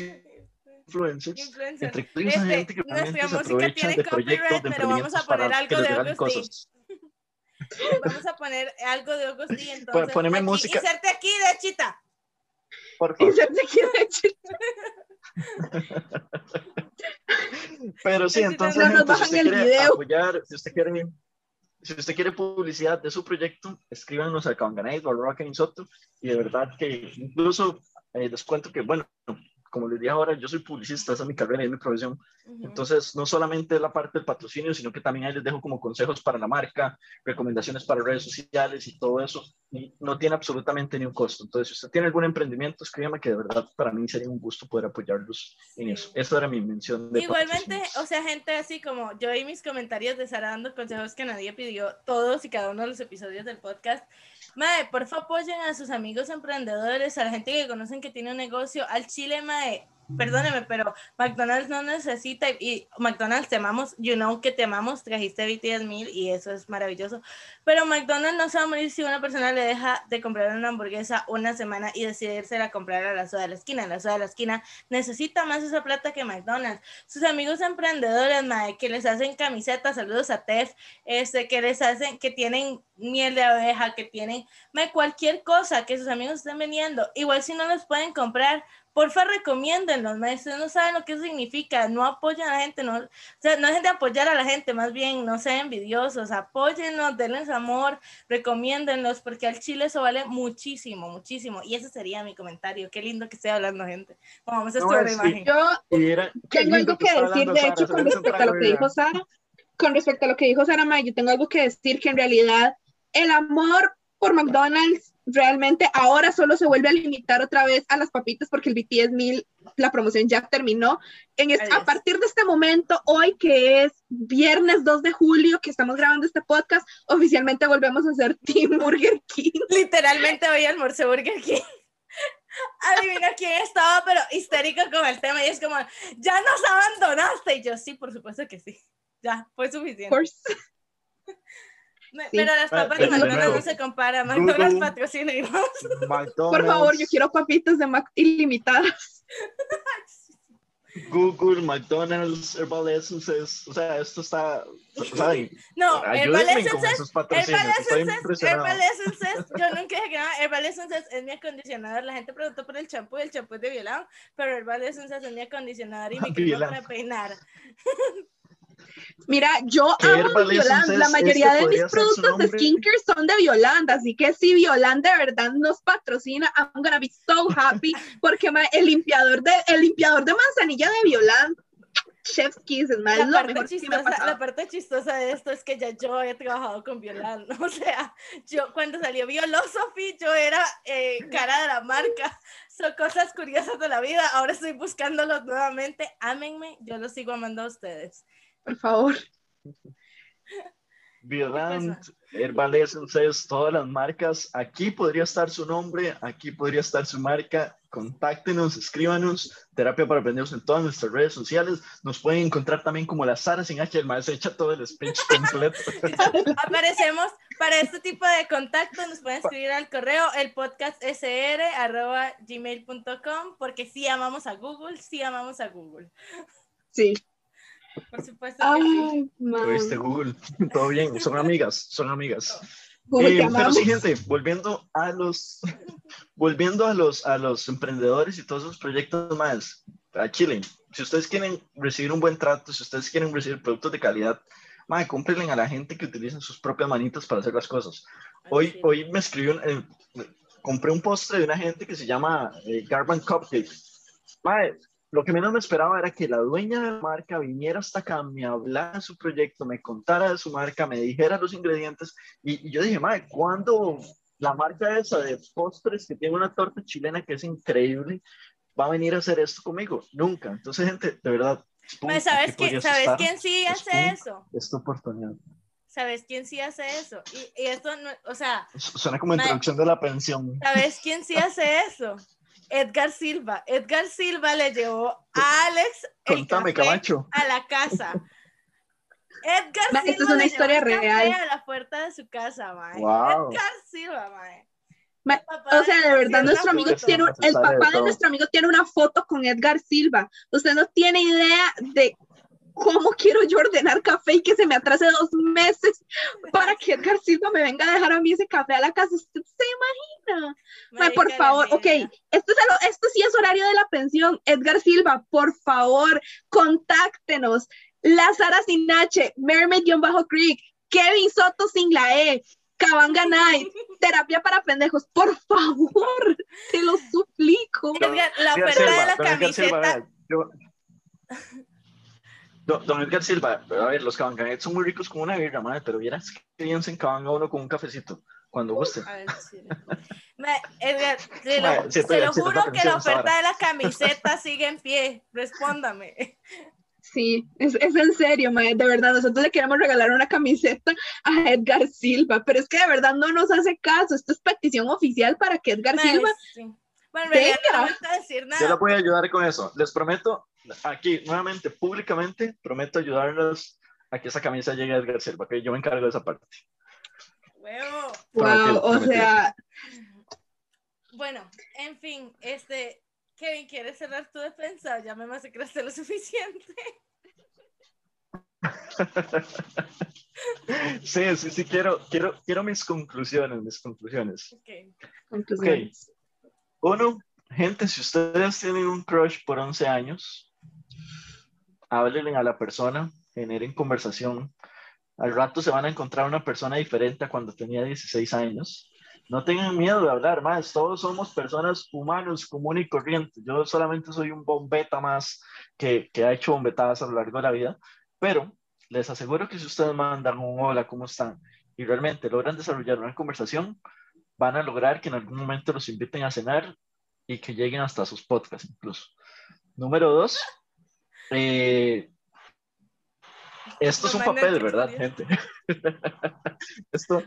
influencers. Influencer. Entre Este, gente que nuestra música tiene de proyectos, copyright, de pero vamos a poner para algo de cosas. Vamos a poner algo de Augustín, entonces. poneme aquí, música. Inserte aquí, de chita. Por favor. Inserte aquí, de hecho. Pero sí, entonces, no gente, si usted quiere video. apoyar, si usted quiere, si usted quiere publicidad de su proyecto, escríbanos a Kawanganay o a Rock and Soto y de verdad que incluso eh, les cuento que, bueno, como les dije ahora, yo soy publicista, esa es mi carrera y es mi profesión. Ujú. Entonces, no solamente la parte del patrocinio, sino que también ahí les dejo como consejos para la marca, recomendaciones para redes sociales y todo eso. Y no tiene absolutamente ni un costo. Entonces, si usted tiene algún emprendimiento, escríbame que de verdad para mí sería un gusto poder apoyarlos en Sí. eso. Esa era mi mención de Igualmente, o sea, gente así como yo y mis comentarios de Sara dando consejos que nadie pidió, todos y cada uno de los episodios del podcast. Mae, porfa apoyen a sus amigos emprendedores, a la gente que conocen que tiene un negocio, al Chile, Mae. Perdóneme, pero McDonald's no necesita, y McDonald's te amamos, you know que te amamos, trajiste BTS mil y eso es maravilloso, pero McDonald's no se va a morir si una persona le deja de comprar una hamburguesa una semana y decidirse a comprar a la soda de la esquina. La soda de la esquina necesita más esa plata que McDonald's. Sus amigos emprendedores, mae, que les hacen camisetas, saludos a Tef, este, que les hacen, que tienen miel de abeja, que tienen, mae, cualquier cosa que sus amigos estén vendiendo. Igual si no los pueden comprar, porfa recomiéndenlos, mae. Ustedes no saben lo que eso significa. No apoyan a la gente, no, o sea, no dejen de apoyar a la gente, más bien, no sean envidiosos, apóyenlos, denles amor, recomiéndenlos, porque al chile eso vale muchísimo, muchísimo. Y ese sería mi comentario. Qué lindo que esté hablando, gente. Vamos a No, estudiar la sí. imagen. Yo era- tengo algo que está decir, de Sara, hecho, se con respecto a lo que de dijo. Sara. Con respecto a lo que dijo Sara May, yo tengo algo que decir que en realidad el amor por McDonald's realmente ahora solo se vuelve a limitar otra vez a las papitas porque el BTS 1000, la promoción ya terminó. En este- a partir de este momento, hoy que es viernes 2 de julio, que estamos grabando este podcast, oficialmente volvemos a ser Team Burger King. Literalmente hoy almorcé Burger King. Adivina quién estaba, pero histérico con el tema. Y es como, ya nos abandonaste. Y yo, sí, por supuesto que sí. Ya, fue suficiente. Me- Sí. Pero las Ah, papas de McDonald's no se comparan. McDonald's Google. patrocina y vamos. Por favor, yo quiero papitas de Mac ilimitadas. Google, McDonald's, Herbal Essences, o sea, esto está, o sea, y- No, Herbal Essences, Herbal Essences. Herbal Essences, yo nunca dije que nada, Herbal Essences es mi acondicionador, la gente preguntó por el champú y el champú es de violado, pero Herbal Essences es mi acondicionador y mi crema para peinar. Mira, yo amo Herbal Violand. Essences, La mayoría este de mis productos de skincare son de Violand, así que si Violand de verdad nos patrocina, I'm gonna be so happy porque ma, el limpiador de el limpiador de manzanilla de Violand, Chef's Kiss, es ma, es La parte, mejor me chistosa, pasado. la parte chistosa de esto es que ya yo he trabajado con Violan, o sea, yo cuando salió Violosophy, yo era eh, cara de la marca, son cosas curiosas de la vida, ahora estoy buscándolos nuevamente, ámenme, yo los sigo amando a ustedes. Por favor. Violant, Herbal Essences, todas las marcas. Aquí podría estar su nombre, aquí podría estar su marca. Contáctenos, escríbanos. Terapia para Aprendidos en todas nuestras redes sociales. Nos pueden encontrar también como la Sara sin H, el maestro echa todo el speech completo. Aparecemos para este tipo de contacto, nos pueden escribir al correo el podcast sr arroba gmail.com porque sí amamos a Google, sí amamos a Google, Sí. Por supuesto que sí. Ay, man. ¿Oíste, Google? Todo bien, son amigas, son amigas. Google, Eh, pero sí, gente, volviendo a los, volviendo a los, a los emprendedores y todos esos proyectos más, a Chile, si ustedes quieren recibir un buen trato, si ustedes quieren recibir productos de calidad, madre, cómprenle a la gente que utiliza sus propias manitas para hacer las cosas. Hoy, Sí. hoy me escribió, eh, compré un postre de una gente que se llama eh, Garban Cupcake. Madre, lo que menos me esperaba era que la dueña de la marca viniera hasta acá, me hablara de su proyecto, me contara de su marca, me dijera los ingredientes. Y, y yo dije, madre, ¿cuándo la marca esa de postres que tiene una torta chilena que es increíble va a venir a hacer esto conmigo? Nunca. Entonces, gente, de verdad. Pues, ¿Sabes, podrías ¿sabes estar. quién sí hace Spunk. eso? Esta oportunidad. ¿Sabes quién sí hace eso? Y, y esto, no, o sea, Su- Suena como Mae. introducción de la pensión. ¿sabes quién sí hace eso? Edgar Silva. Edgar Silva le llevó a Alex el Contame, café a la casa. Edgar Ma, Silva esto es una le historia llevó real. a la puerta de su casa, mae. Wow. Edgar Silva, mae. Ma, O sea, de verdad, nuestro amigo tiene, el de papá de todo. nuestro amigo tiene una foto con Edgar Silva. Usted no tiene idea de cómo quiero yo ordenar café y que se me atrase dos meses para que Edgar Silva me venga a dejar a mí ese café a la casa. ¿Usted se imagina? Ma, por favor, ok, esto, es lo- esto sí es horario de la pensión. Edgar Silva, por favor, contáctenos. La Sara sin H, Mermaid-Creek, Kevin Soto sin la E, Cabanga Night, terapia para pendejos, por favor, te lo suplico. Edgar, la oferta de la camiseta. Don, don Edgar Silva, a ver, los cabanganets son muy ricos como una birra, madre, pero vieras que bien se encabanga uno con un cafecito, cuando guste. A ver, sí. Ma, Edgar, te lo, siento- se lo siento juro que la oferta de la camiseta sigue en pie. Respóndame. Sí, es, es en serio, mae, de verdad, nosotros le queremos regalar una camiseta a Edgar Silva, pero es que de verdad no nos hace caso, esto es petición oficial para que Edgar Silva, sí. Bueno, no me falta decir Yo la nada. voy a ayudar con eso. Les prometo, aquí, nuevamente, públicamente, prometo ayudarlos a que esa camisa llegue a Edgar Silva, que yo me encargo de esa parte. Wow, prometido, o prometido. sea, Bueno, en fin, este, Kevin, ¿quieres cerrar tu defensa? Ya me masacraste lo suficiente. Sí, sí, sí, quiero, quiero, quiero mis conclusiones, mis conclusiones. Ok. conclusiones. Uno, gente, si ustedes tienen un crush por 11 años, háblenle a la persona, generen conversación. Al rato se van a encontrar una persona diferente a cuando tenía 16 años. No tengan miedo de hablar más, todos somos personas humanos comunes y corrientes. Yo solamente soy un bombeta más que, que ha hecho bombetadas a lo largo de la vida, pero les aseguro que si ustedes mandan un hola, ¿cómo están? Y realmente logran desarrollar una conversación, van a lograr que en algún momento los inviten a cenar y que lleguen hasta sus podcasts incluso. Número dos, eh, esto es un papel, ¿verdad, gente? esto,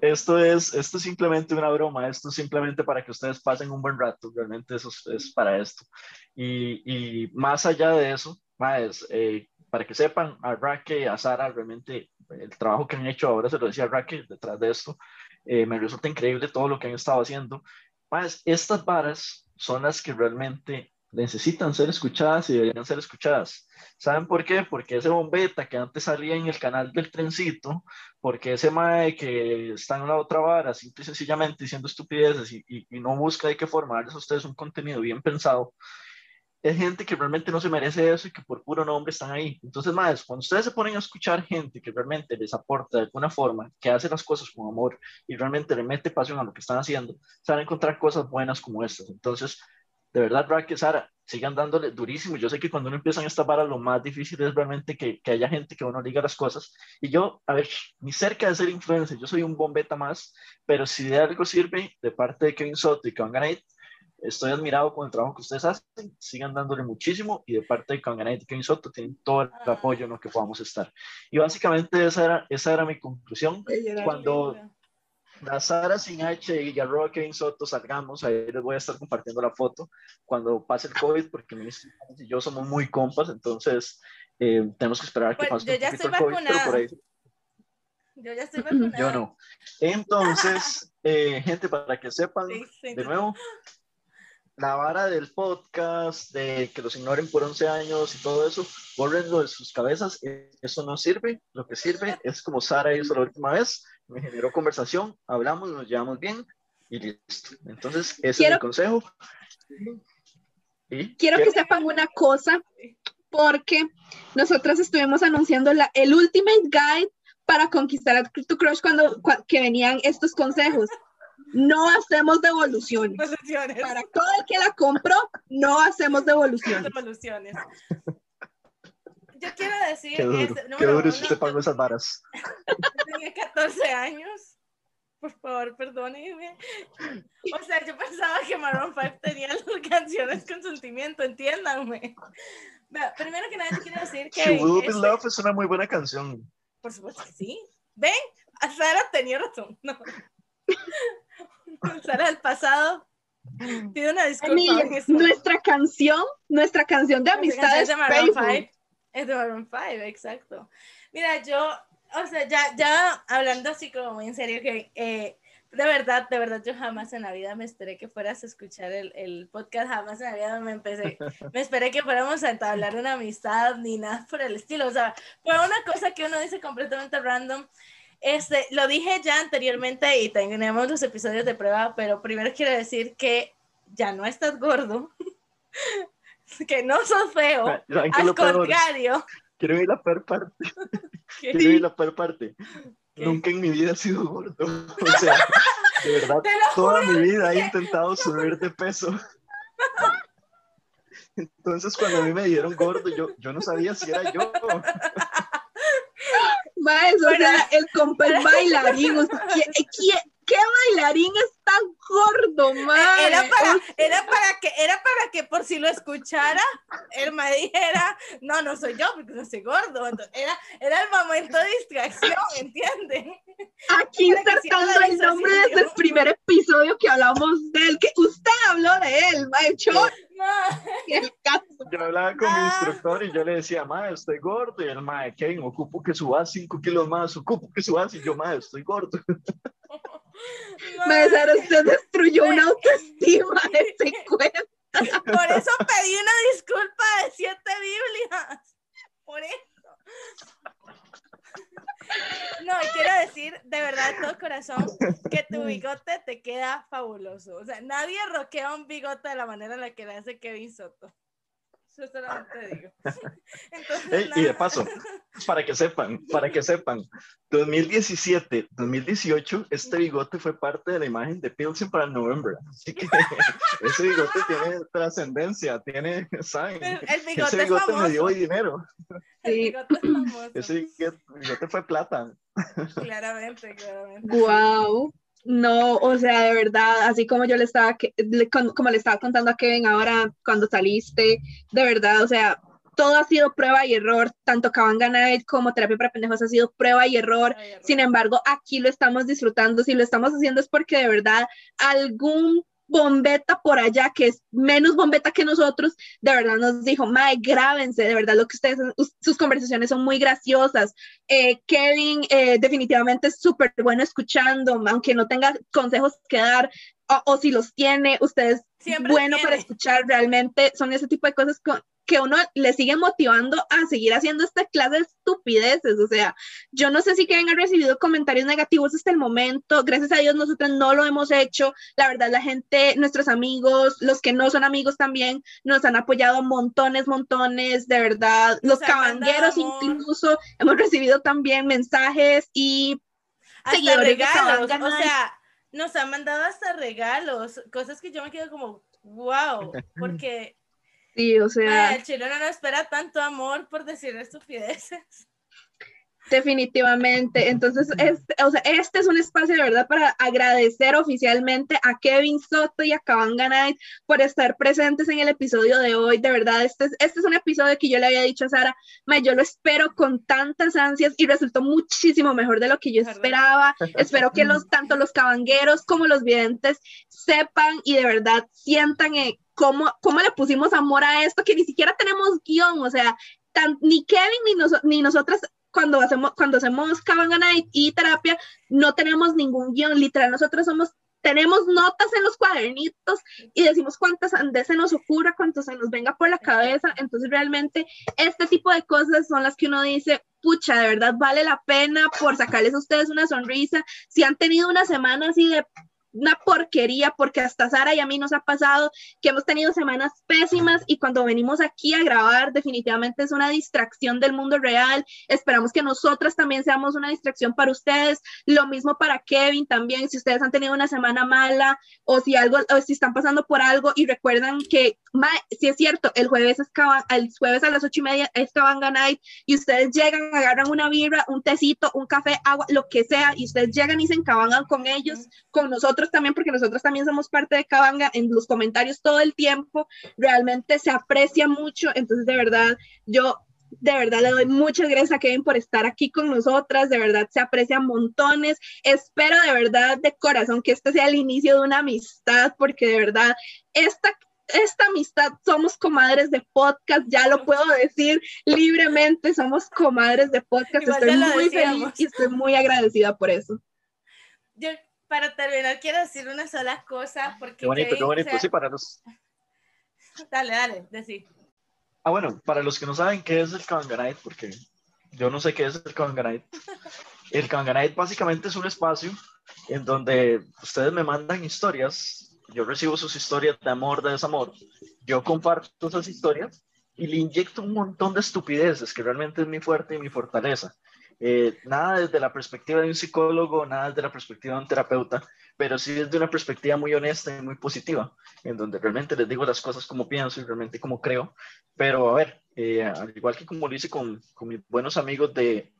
esto es, esto es simplemente una broma, esto es simplemente para que ustedes pasen un buen rato, realmente eso es, es para esto. Y, y más allá de eso, más, eh, para que sepan, a Raque, a Sara, realmente el trabajo que han hecho ahora, se lo decía Raque, detrás de esto, eh, me resulta increíble todo lo que han estado haciendo. Más, estas varas son las que realmente necesitan ser escuchadas y deberían ser escuchadas. ¿Saben por qué? Porque ese bombeta que antes salía en el canal del trencito, porque ese mae que está en la otra vara, simple y sencillamente diciendo estupideces y, y- y no busca de qué forma darles a ustedes un contenido bien pensado, es gente que realmente no se merece eso y que por puro nombre están ahí. Entonces, más, cuando ustedes se ponen a escuchar gente que realmente les aporta de alguna forma, que hace las cosas con amor y realmente le mete pasión a lo que están haciendo, se van a encontrar cosas buenas como estas. Entonces, de verdad, y Sara, sigan dándole durísimo. Yo sé que cuando uno empieza en esta vara, lo más difícil es realmente que, que haya gente que uno diga las cosas. Y yo, a ver, ni cerca de ser influencer, yo soy un bombeta más, pero si de algo sirve de parte de Kevin Soto y Kevin estoy admirado con el trabajo que ustedes hacen, sigan dándole muchísimo y de parte de Kevin y Kevin Soto tienen todo el apoyo en lo que podamos estar. Y básicamente esa era, esa era mi conclusión. Cuando la Sara sin H y arroba Kevin Soto salgamos, ahí les voy a estar compartiendo la foto cuando pase el COVID, porque mi y yo somos muy compas, entonces eh, tenemos que esperar a que Pues, pase yo un ya poquito el COVID, pero por ahí Yo ya estoy vacunada. yo no. Entonces, eh, gente, para que sepan, Sí, sí, de nuevo, la vara del podcast, de que los ignoren por 11 años y todo eso, bórrenlo de sus cabezas, eso no sirve, lo que sirve es como Sara hizo la última vez, me generó conversación, hablamos, nos llevamos bien y listo. Entonces, ese es mi consejo. ¿Y? Quiero ¿Qué? que sepan una cosa, porque nosotros estuvimos anunciando la, el Ultimate Guide para conquistar a tu crush cuando cua- que venían estos consejos. No hacemos devoluciones. Devoluciones. Para todo el que la compró, no hacemos devoluciones. Devoluciones. Yo quiero decir Qué duro, este, qué duro si uno, usted pagó esas varas. tenía 14 años. Por favor, perdónenme. O sea, yo pensaba que Maroon 5 tenía las canciones con sentimiento, entiéndanme. Vea, primero que nada, yo quiero decir que. She Will Be este, Love es una muy buena canción. Por supuesto que sí. ¿Ven? Sara tenía razón. No. Sara del pasado. Pido una disculpa. Amiga, nuestra canción, nuestra canción de amistades es de Maroon Facebook. 5. Es de Maroon 5, exacto. Mira, yo, o sea, ya, ya hablando así como muy en serio, que eh, de verdad, de verdad, yo jamás en la vida me esperé que fueras a escuchar el, el podcast, jamás en la vida me empecé, me esperé que fuéramos a entablar una amistad ni nada por el estilo, o sea, fue una cosa que uno dice completamente random. Este, lo dije ya anteriormente y tenemos los episodios de prueba, pero primero quiero decir que ya no estás gordo, que no sos feo, ¿Saben qué al contrario, Quiero ir la peor parte. que- Quiero ir la peor parte. nunca en mi vida he sido gordo. O sea, de verdad, toda juro. mi vida he intentado subir de peso. Entonces, cuando a mí me dieron gordo, yo, yo no sabía si era yo. Maes, o sea, el compa es bailarín. o sea, ¿qué, qué, bailarín es tan gordo, mae? Era para, era para que, era para que por si lo escuchara, él me dijera, no, no soy yo, porque no soy gordo. Entonces, era, era el momento de distracción, ¿entienden? Aquí insertando el nombre desde el primer episodio que hablamos de él, que usted habló de él, mae. Yo, No, el caso. Yo hablaba con mi Ah. instructor y yo le decía, mae, estoy gordo. Y el mae, Kevin, ocupo que subas 5 kilos más, ocupo que subas. Y yo, mae, estoy gordo. no. Mae, Sara, usted destruyó una autoestima de ese cuento. Por eso pedí una disculpa de siete Biblias. Por eso. No, quiero decir de verdad de todo corazón que tu bigote te queda fabuloso. O sea, nadie roquea un bigote de la manera en la que le hace Kevin Soto. Eso solamente digo. Entonces, Ey, y de paso, para que sepan, para que sepan, 2017, 2018, este bigote fue parte de la imagen de Pilsen para November. Así que ese bigote tiene trascendencia, tiene, ¿saben? El, el Ese bigote es bigote me dio famoso. dinero. El Sí. bigote es famoso. Ese bigote, bigote fue plata. Claramente, claramente. Wow. No, o sea, de verdad, así como yo le estaba, le- como le estaba contando a Kevin ahora cuando saliste, de verdad, o sea, todo ha sido prueba y error, tanto Cabanga Night como Terapia para Pendejos ha sido prueba y error. Ay, error. Sin embargo, aquí lo estamos disfrutando. Si lo estamos haciendo es porque de verdad algún bombeta por allá que es menos bombeta que nosotros, de verdad nos dijo, Mae, grábense, de verdad lo que ustedes, us- sus conversaciones son muy graciosas. Eh, Kevin eh, definitivamente es súper bueno escuchando, aunque no tenga consejos que dar, o, o si los tiene, ustedes Siempre bueno tiene. para escuchar, realmente son ese tipo de cosas co- que uno le sigue motivando a seguir haciendo esta clase de estupideces. O sea, yo no sé si Kevin ha recibido comentarios negativos hasta el momento. Gracias a Dios nosotros no lo hemos hecho. La verdad, la gente, nuestros amigos, los que no son amigos también, nos han apoyado montones, montones, de verdad. Los han cabangueros incluso hemos recibido también mensajes y hasta seguidores regalos, o sea, nos han mandado hasta regalos, cosas que yo me quedo como, wow, porque sí, o sea... el chileno no espera tanto amor por decir estupideces. Definitivamente. Entonces, este, o sea, este es un espacio de verdad para agradecer oficialmente a Kevin Soto y a Cabanga Night por estar presentes en el episodio de hoy. De verdad, este es, este es un episodio que yo le había dicho a Sara, "Ma, yo lo espero con tantas ansias y resultó muchísimo mejor de lo que yo esperaba. Espero que los, tanto los cabangueros como los videntes sepan y de verdad sientan eh, cómo, cómo le pusimos amor a esto, que ni siquiera tenemos guion, o sea, tan- ni Kevin ni, noso- ni nosotras cuando hacemos, cuando hacemos Cabanga Night y terapia, no tenemos ningún guion, literal, nosotros somos, tenemos notas en los cuadernitos y decimos cuántas se nos ocurra, cuánto se nos venga por la cabeza, entonces realmente este tipo de cosas son las que uno dice, pucha, de verdad vale la pena por sacarles a ustedes una sonrisa, si han tenido una semana así de una porquería, porque hasta Sara y a mí nos ha pasado que hemos tenido semanas pésimas y cuando venimos aquí a grabar definitivamente es una distracción del mundo real. Esperamos que nosotras también seamos una distracción para ustedes. Lo mismo para Kevin también, si ustedes han tenido una semana mala o si algo o si están pasando por algo y recuerdan que si es cierto, el jueves es Caban- el jueves a las ocho y media es Cabanga Night y ustedes llegan, agarran una birra, un tecito, un café, agua, lo que sea, y ustedes llegan y se encabangan con ellos, con nosotros también, porque nosotros también somos parte de Cabanga en los comentarios todo el tiempo, realmente se aprecia mucho, entonces de verdad, yo de verdad le doy muchas gracias a Kevin por estar aquí con nosotras, de verdad se aprecia montones, espero de verdad de corazón que este sea el inicio de una amistad, porque de verdad esta esta amistad, somos comadres de podcast, ya lo puedo decir libremente, somos comadres de podcast, Igual estoy muy feliz y estoy muy agradecida por eso. Yo, para terminar, quiero decir una sola cosa, porque Qué bonito, qué o bonito. sea, Sí, para los... Dale, dale, decí. Ah, bueno, para los que no saben qué es el Kawanganite, porque yo no sé qué es el Kawanganite. El Kawanganite básicamente es un espacio en donde ustedes me mandan historias, yo recibo sus historias de amor, de desamor, yo comparto esas historias y le inyecto un montón de estupideces, que realmente es mi fuerte y mi fortaleza. Eh, nada desde la perspectiva de un psicólogo, nada desde la perspectiva de un terapeuta, pero sí desde una perspectiva muy honesta y muy positiva, en donde realmente les digo las cosas como pienso y realmente como creo. Pero a ver, eh, al igual que como lo hice con, con mis buenos amigos de,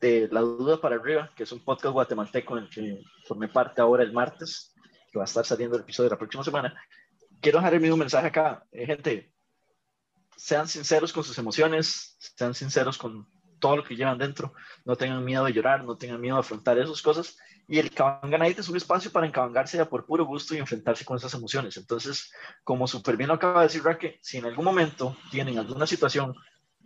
de La Duda para Arriba, que es un podcast guatemalteco en el que formé parte ahora el martes, que va a estar saliendo el episodio de la próxima semana, quiero dejar el mismo mensaje acá. Eh, gente, sean sinceros con sus emociones, sean sinceros con todo lo que llevan dentro, no tengan miedo de llorar, no tengan miedo de afrontar esas cosas. Y el Cabanganite es un espacio para encabangarse por puro gusto y enfrentarse con esas emociones. Entonces, como súper bien lo acaba de decir Raque, si en algún momento tienen alguna situación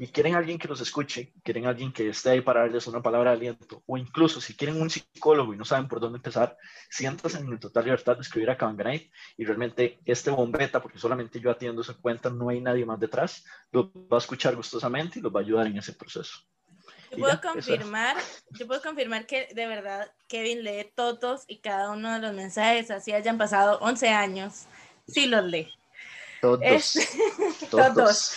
y quieren alguien que los escuche, quieren alguien que esté ahí para darles una palabra de aliento, o incluso si quieren un psicólogo y no saben por dónde empezar, siéntanse en total libertad de escribir a Cabanganite y realmente este bombeta, porque solamente yo atiendo esa cuenta, no hay nadie más detrás, los va a escuchar gustosamente y los va a ayudar en ese proceso. Yo puedo confirmar, yo puedo confirmar que de verdad Kevin lee todos y cada uno de los mensajes, así hayan pasado 11 años, sí los lee. Todos. Este, todos.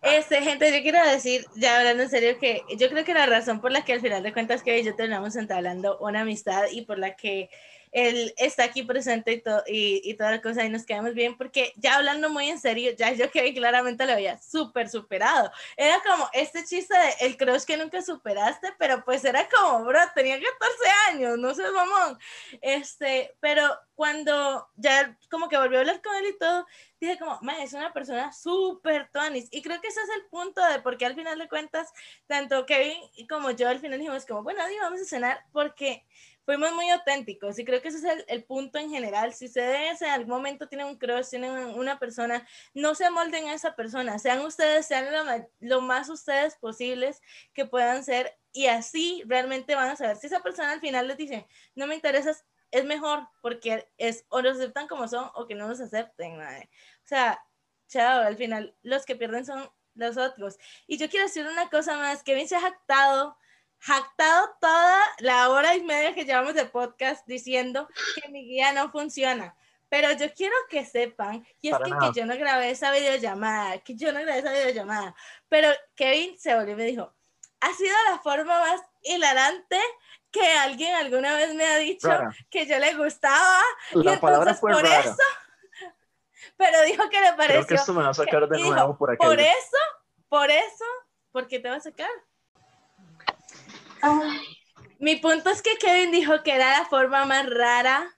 Este, gente, yo quiero decir, ya hablando en serio, que yo creo que la razón por la que al final de cuentas Kevin y yo terminamos entablando una amistad y por la que él está aquí presente y, to y, y, toda la cosa y nos quedamos bien porque ya hablando muy en serio, ya yo que claramente lo había súper superado. Era como este chiste de el crush que nunca superaste, pero pues era como, bro, tenía 14 años, no sé, mamón. Este, pero cuando ya como que volvió a hablar con él y todo, dije como, man, es una persona súper tonis. Y creo que ese es el punto de por qué al final de cuentas, tanto Kevin como yo al final dijimos como, bueno, Adi, vamos a cenar porque fuimos muy auténticos y creo que ese es el, el, punto en general. Si ustedes en algún momento tienen un crush, tienen una persona, no se molden a esa persona, sean ustedes, sean lo, lo más ustedes posibles que puedan ser y así realmente van a saber si esa persona al final les dice, no me interesas, es mejor porque es o los aceptan como son o que no los acepten. Madre. O sea, chao, al final los que pierden son los otros. Y yo quiero decir una cosa más, Kevin se ha jactado jactado toda la hora y media que llevamos de podcast diciendo que mi guía no funciona. Pero yo quiero que sepan, y es que, que, yo no grabé esa videollamada, que yo no grabé esa videollamada, pero Kevin se volvió y me dijo, ha sido la forma más hilarante que alguien alguna vez me ha dicho rara. que yo le gustaba. La y fue por rara. eso, pero dijo que le pareció. Creo que esto me va a sacar de nuevo dijo, por aquí. Por eso, por eso, ¿por qué te va a sacar? Mi punto es que Kevin dijo que era la forma más rara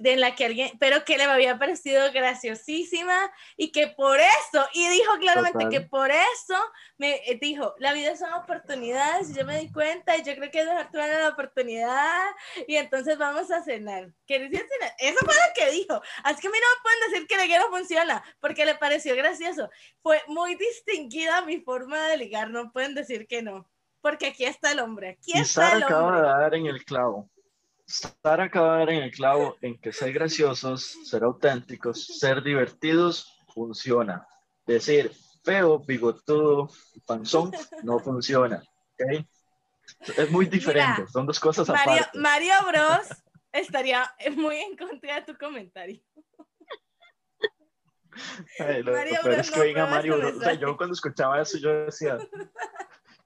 de la que alguien, pero que le había parecido graciosísima y que por eso, y dijo claramente Total. que por eso me eh, dijo, la vida son oportunidades, y yo me di cuenta y yo creo que es dejar tomar la oportunidad y entonces vamos a cenar. ¿Qué decía cenar? Eso fue lo que dijo. Así que a mí no me pueden decir que la no funciona porque le pareció gracioso. Fue muy distinguida mi forma de ligar, no pueden decir que no. Porque aquí está el hombre, aquí Y está Sara el acaba de hombre. dar en el clavo. Sara acaba de dar en el clavo en que ser graciosos, ser auténticos, ser divertidos funciona. Decir feo, bigotudo, panzón no funciona. ¿ok? Es muy diferente, Mira, son dos cosas Mario, aparte. Mario Bros estaría muy en contra de tu comentario. Ay, lo Mario Bros es no que venga aprueba Mario Bros. O sea, mensaje. yo cuando escuchaba eso, yo decía,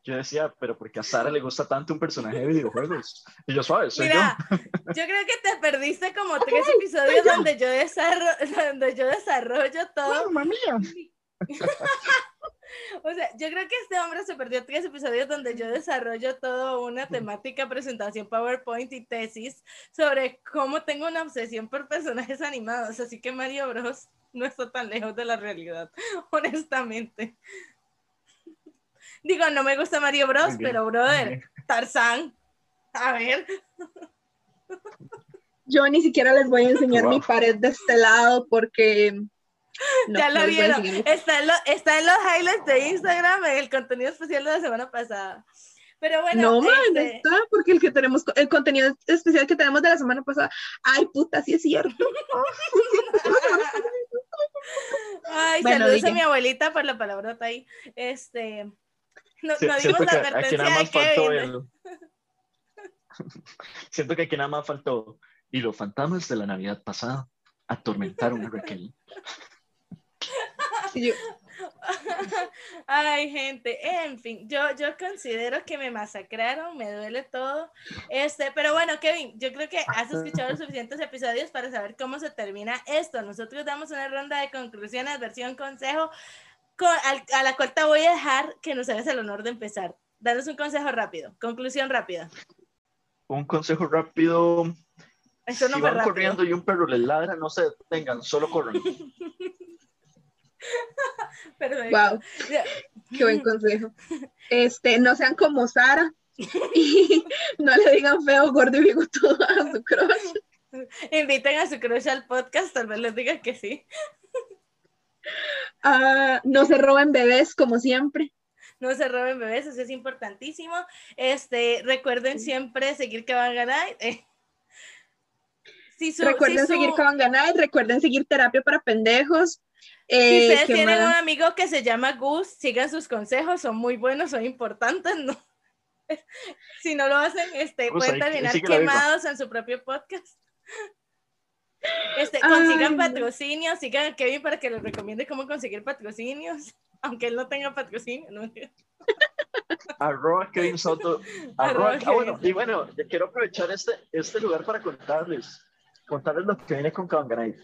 yo decía, pero porque a Sara le gusta tanto un personaje de videojuegos. Y yo, suave, soy Mira, yo creo que te perdiste como tres episodios donde yo, donde yo desarrollo todo. Mamma mía. O sea, yo creo que este hombre se perdió tres episodios donde yo desarrollo toda una temática, presentación, PowerPoint y tesis sobre cómo tengo una obsesión por personajes animados. Así que Mario Bros. no está tan lejos de la realidad, honestamente. Digo, no me gusta Mario Bros, pero brother. Tarzán. A ver, Yo ni siquiera les voy a enseñar Wow. mi pared de este lado porque. no, ya no la vieron. Está en, lo- está en los highlights de Instagram, en el contenido especial de la semana pasada. Pero bueno, no, man, este, está, porque el que tenemos, el contenido especial que tenemos de la semana pasada, ay, puta, sí es cierto. Ay, Bueno, saludos a mi abuelita por la palabrota ahí. Este, no, no siento dimos la advertencia nada de más faltó el... Siento que aquí nada más faltó. Y los fantasmas de la Navidad pasada atormentaron a Raquel. Yo, Ay, gente, en fin, yo, yo considero que me masacraron, me duele todo. Este, pero bueno, Kevin, yo creo que has escuchado los suficientes episodios para saber cómo se termina esto. Nosotros damos una ronda de conclusiones, versión consejo, a la cual te voy a dejar que nos hagas el honor de empezar. Danos un consejo rápido, conclusión rápida. Un consejo rápido. Eso no si van rápido. corriendo y un perro les ladra, no se detengan, solo corran. Perfecto. Wow, qué buen consejo. Este, no sean como Sara y no le digan feo, gordo y bigotudo a su crush. Inviten a su crush al podcast, tal vez les digan que sí. Ah, no se roben bebés como siempre. No se roben bebés, eso es importantísimo. Este, recuerden siempre seguir que van a ganar. eh. Si su- recuerden si su- seguir Kavanga Night, recuerden seguir terapia para pendejos. Si Eh, ustedes ¿qué tienen un amigo que se llama Gus, sigan sus consejos, son muy buenos, son importantes, ¿no? Si no lo hacen, este, Gus, pueden terminar quemados en su propio podcast. Este, consigan Ay, no. patrocinios, sigan a Kevin para que les recomiende cómo conseguir patrocinios, aunque él no tenga patrocinio. ¿no? Arroba Kevin Soto. Arroba Arroba, ah, bueno, y bueno, yo quiero aprovechar este, este lugar para contarles, contarles lo que viene con Kawanganay.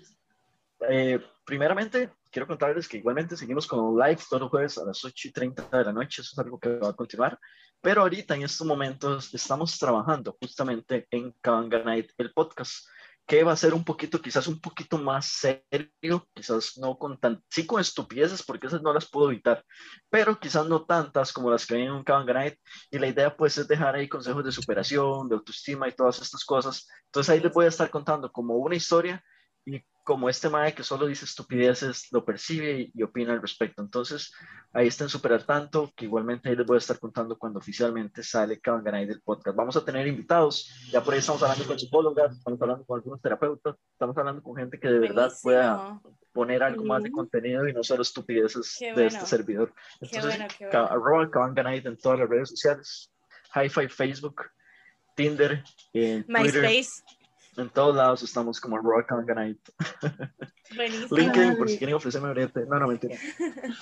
Eh, primeramente, quiero contarles que igualmente seguimos con live todos los jueves a las 8 y 30 de la noche, eso es algo que va a continuar, pero ahorita en estos momentos estamos trabajando justamente en Kawanganay, el podcast, que va a ser un poquito, quizás un poquito más serio, quizás no con tan, sí con estupideces, porque esas no las puedo evitar, pero quizás no tantas como las que vienen en un Kawanganay, y la idea pues es dejar ahí consejos de superación, de autoestima y todas estas cosas. Entonces ahí les voy a estar contando como una historia como este mae que solo dice estupideces lo percibe y, opina al respecto. Entonces ahí estén súper al tanto, que igualmente ahí les voy a estar contando cuando oficialmente sale Kawanganay del podcast. Vamos a tener invitados, ya por ahí estamos hablando con psicólogas, estamos hablando con algunos terapeutas, estamos hablando con gente que de verdad pueda poner algo más de contenido y no solo estupideces de bueno. este servidor. Qué Entonces, bueno, qué bueno. arroba Kawanganite en todas las redes sociales, Hi-Fi Facebook, Tinder, Twitter, MySpace, en todos lados estamos como arroba Kawanganite. buenísimo. LinkedIn, por si quieren ofrecerme brete. No, no, mentira.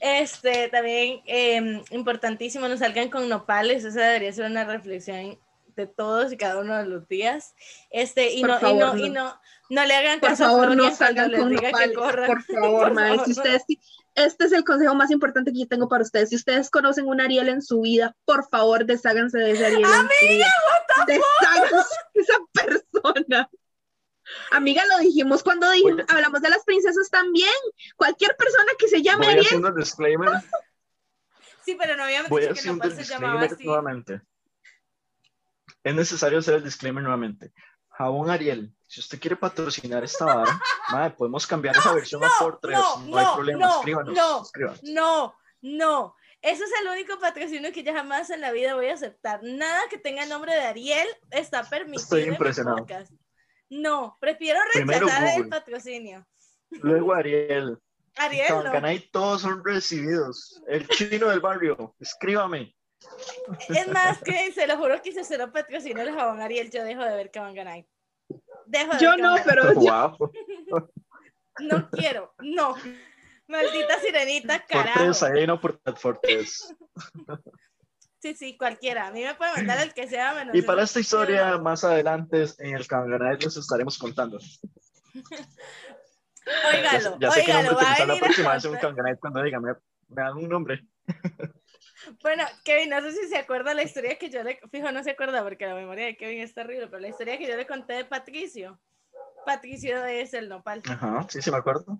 Este, también eh, importantísimo, no salgan con nopales, esa debería ser una reflexión de todos y cada uno de los días. Este, y Por no, y favor, no, no. y no, no le hagan Por caso a favor, Florian no salgan les con diga que nopales. corran. Por favor, Por mae, favor, si no. Este es el consejo más importante que yo tengo para ustedes. Si ustedes conocen un Ariel en su vida, por favor, desháganse de ese Ariel vida. Desháganse de esa persona. Amiga, lo dijimos cuando dij- Voy a- hablamos de las princesas también. Cualquier persona que se llame Voy Ariel, el disclaimer. Sí, pero no habíamos Voy dicho que el se llamaba disclaimer así. nuevamente. Es necesario hacer el disclaimer nuevamente. Jabón Ariel, si usted quiere patrocinar esta vara, madre, podemos cambiar esa versión a por tres. no, No, hay no, problema. no, escríbanos, no. escríbanos. No, no. Eso es el único patrocinio que yo jamás en la vida voy a aceptar. Nada que tenga el nombre de Ariel está permitido Estoy en impresionado. podcast. No, prefiero rechazar el patrocinio. Luego Ariel. Ariel, no. Kawanganay, todos son recibidos. El chino del barrio, escríbame. Es más, que se lo juro que si se lo patrocina el jabón Ariel, yo dejo de ver que van a ganar. Dejo de yo ver no, pero yo, Guau. No quiero, no. Maldita sirenita, Por carajo. tres, no por por tres. Sí, sí, cualquiera. A mí me puede mandar el que sea menos. Y para el- esta historia, más adelante en el Kawanganay les estaremos contando. Ya, Óigalo, ya sé qué óigalo, nombre va a utilizar la venir a próxima vez en un contar. Kawanganay cuando digan, me, me dan un nombre. Bueno, Kevin, no sé si se acuerda la historia que yo le. Fijo, no se acuerda porque la memoria de Kevin es terrible, pero la historia que yo le conté de Patricio. Patricio es el nopal. Ajá, sí, sí me acuerdo.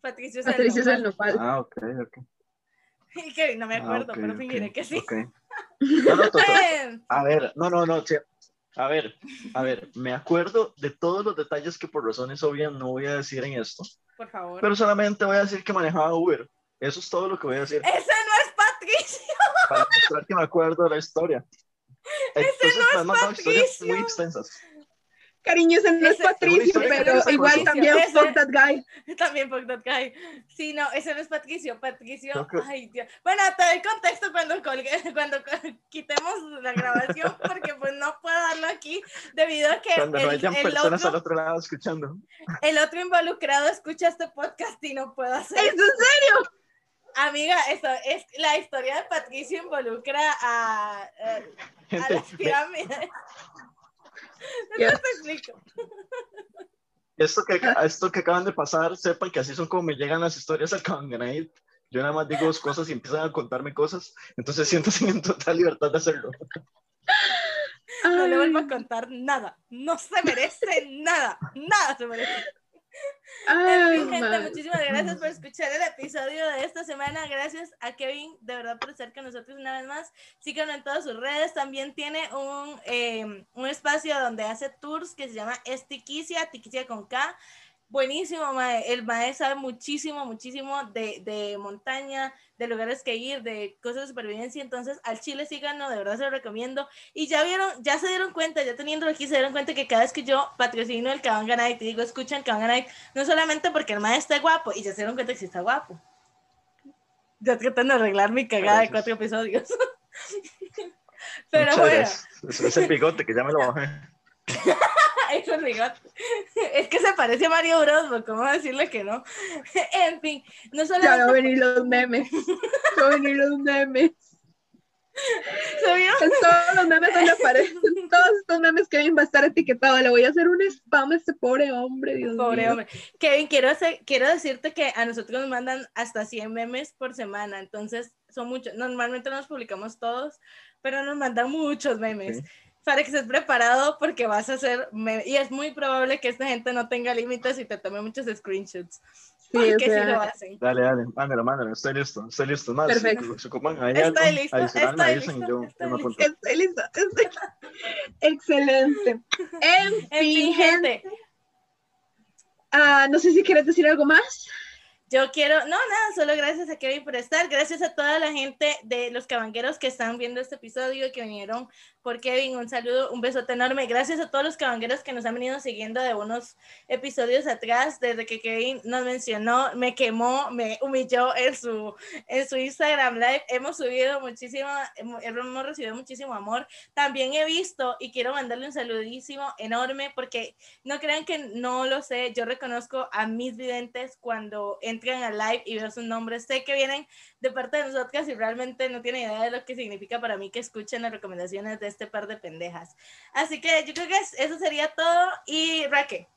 Patricio es Patricia es el el nopal. Ah, ok, ok. Y Kevin, no me Ah, acuerdo, ok, pero ok, fingiré que sí. ok. No, no, to- to- a ver, no, no, no, sí. A ver, a ver, me acuerdo de todos los detalles que por razones obvias no voy a decir en esto, por favor. pero solamente voy a decir que manejaba Uber. Eso es todo lo que voy a decir Ese no es Patricio. Para mostrar que me acuerdo de la historia. Entonces, me han historias Patricio. muy extensas. cariño, ese no es Ese- Patricio, pero igual también ese- fuck that guy. También fuck that guy. Sí, no, ese no es Patricio. Patricio. Que- Ay, Dios. Bueno, te doy contexto cuando colgue, cuando quitemos la grabación, porque pues no puedo darlo aquí, debido a que Cuando no el, hayan el personas al otro, otro lado escuchando. el otro involucrado escucha este podcast y no puedo hacer. ¿Es en serio? Amiga, eso es la historia de Patricio involucra a, a, a las pirámides. No te explico. esto que, esto que acaban de pasar, sepan que así son como me llegan las historias al Kabanganite. Yo nada más digo dos cosas y empiezan a contarme cosas. Entonces siéntanse en total libertad de hacerlo. No le vuelvo a contar nada. No se merece nada. Nada se merece. En ay, fin, gente, muchísimas gracias por escuchar el episodio de esta semana. Gracias a Kevin, de verdad, por estar con nosotros una vez más. Síganlo en todas sus redes. También tiene un, eh, un espacio donde hace tours que se llama Estiquicia, Tiquicia con K. Buenísimo, mae. El mae sabe muchísimo, muchísimo de, de montaña, de lugares que ir, de cosas de supervivencia. Entonces, al Chile síganlo, de verdad se lo recomiendo. Y ya vieron, ya se dieron cuenta, ya teniéndolo aquí, se dieron cuenta que cada vez que yo patrocino el Kabanga Night y digo, escuchen el Kabanga Night, no solamente porque el mae está guapo, y ya se dieron cuenta que sí está guapo. Ya tratando de arreglar mi cagada de cuatro episodios. Pero Muchas bueno, gracias. Es el bigote que ya me lo bajé. es bigote. Es que se parece a Mario Bros, ¿no? ¿cómo decirle que no? En fin, no Ya van a solamente venir los memes. Ya van a venir los memes. se vio todos los memes donde aparecen todos estos memes Kevin va a estar etiquetado. Le voy a hacer un spam a este pobre hombre, Dios Pobre mío. hombre. Kevin, quiero, hacer- quiero decirte que a nosotros nos mandan hasta 100 memes por semana, entonces son muchos. Normalmente no los publicamos todos, pero nos mandan muchos memes. Sí. Para que estés preparado porque vas a hacer Y es muy probable que esta gente no tenga límites y te tome muchos screenshots. Sí, o sea, lo hacen. Dale, dale, mándalo, mándalo. Estoy listo, estoy listo. Más, Perfecto. si- ahí Estoy listo, estoy listo, yo, estoy yo listo. Estoy lista, estoy- Excelente. En En fin, gente. ah, no sé si quieres decir algo más. Yo quiero, no, nada, solo gracias a Kevin por estar, gracias a toda la gente de los cabangueros que están viendo este episodio, que vinieron por Kevin, un saludo, un besote enorme, gracias a todos los cabangueros que nos han venido siguiendo de unos episodios atrás, desde que Kevin nos mencionó, me quemó, me humilló en su, en su Instagram Live, hemos subido muchísimo, hemos recibido muchísimo amor, también he visto y quiero mandarle un saludísimo enorme porque no crean que no lo sé, yo reconozco a mis videntes cuando entran al live y veo sus nombres, sé que vienen de parte de nosotras y realmente no tienen idea de lo que significa para mí que escuchen las recomendaciones de este par de pendejas. Así que yo creo que es- eso sería todo y Raque.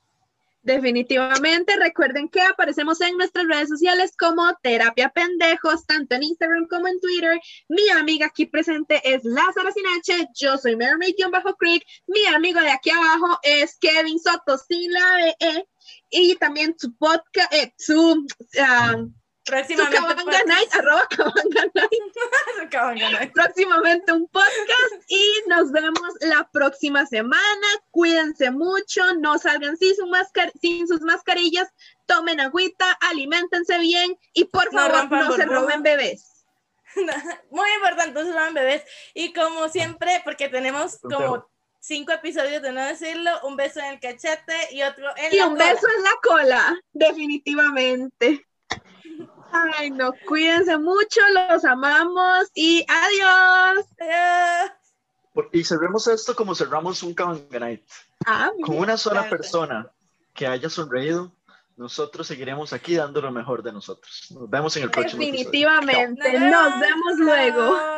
Definitivamente, recuerden que aparecemos en nuestras redes sociales como Terapia Pendejos, tanto en Instagram como en Twitter. Mi amiga aquí presente es Lázara Sinache, yo soy Mermaid-Creek, mi amigo de aquí abajo es Kevin Soto sin la BE y también su podcast, eh, su, su Próximamente. Night, arroba próximamente un podcast y nos vemos la próxima semana. Cuídense mucho, no salgan sin, su mascar- sin sus mascarillas, tomen agüita, alimentense bien y por No favor no se roben bebés. Muy importante, entonces van bebés. Y como siempre, porque tenemos como cinco episodios de no decirlo, un beso en el cachete y otro en Y la un cola. beso en la cola, definitivamente. Ay, no, cuídense mucho, los amamos y adiós. Y cerremos esto como cerramos un Kabanganite. Ah, Con una sola Claro. persona que haya sonreído, nosotros seguiremos aquí dando lo mejor de nosotros. Nos vemos en el próximo episodio. definitivamente. Nos Nos vemos luego. Chao.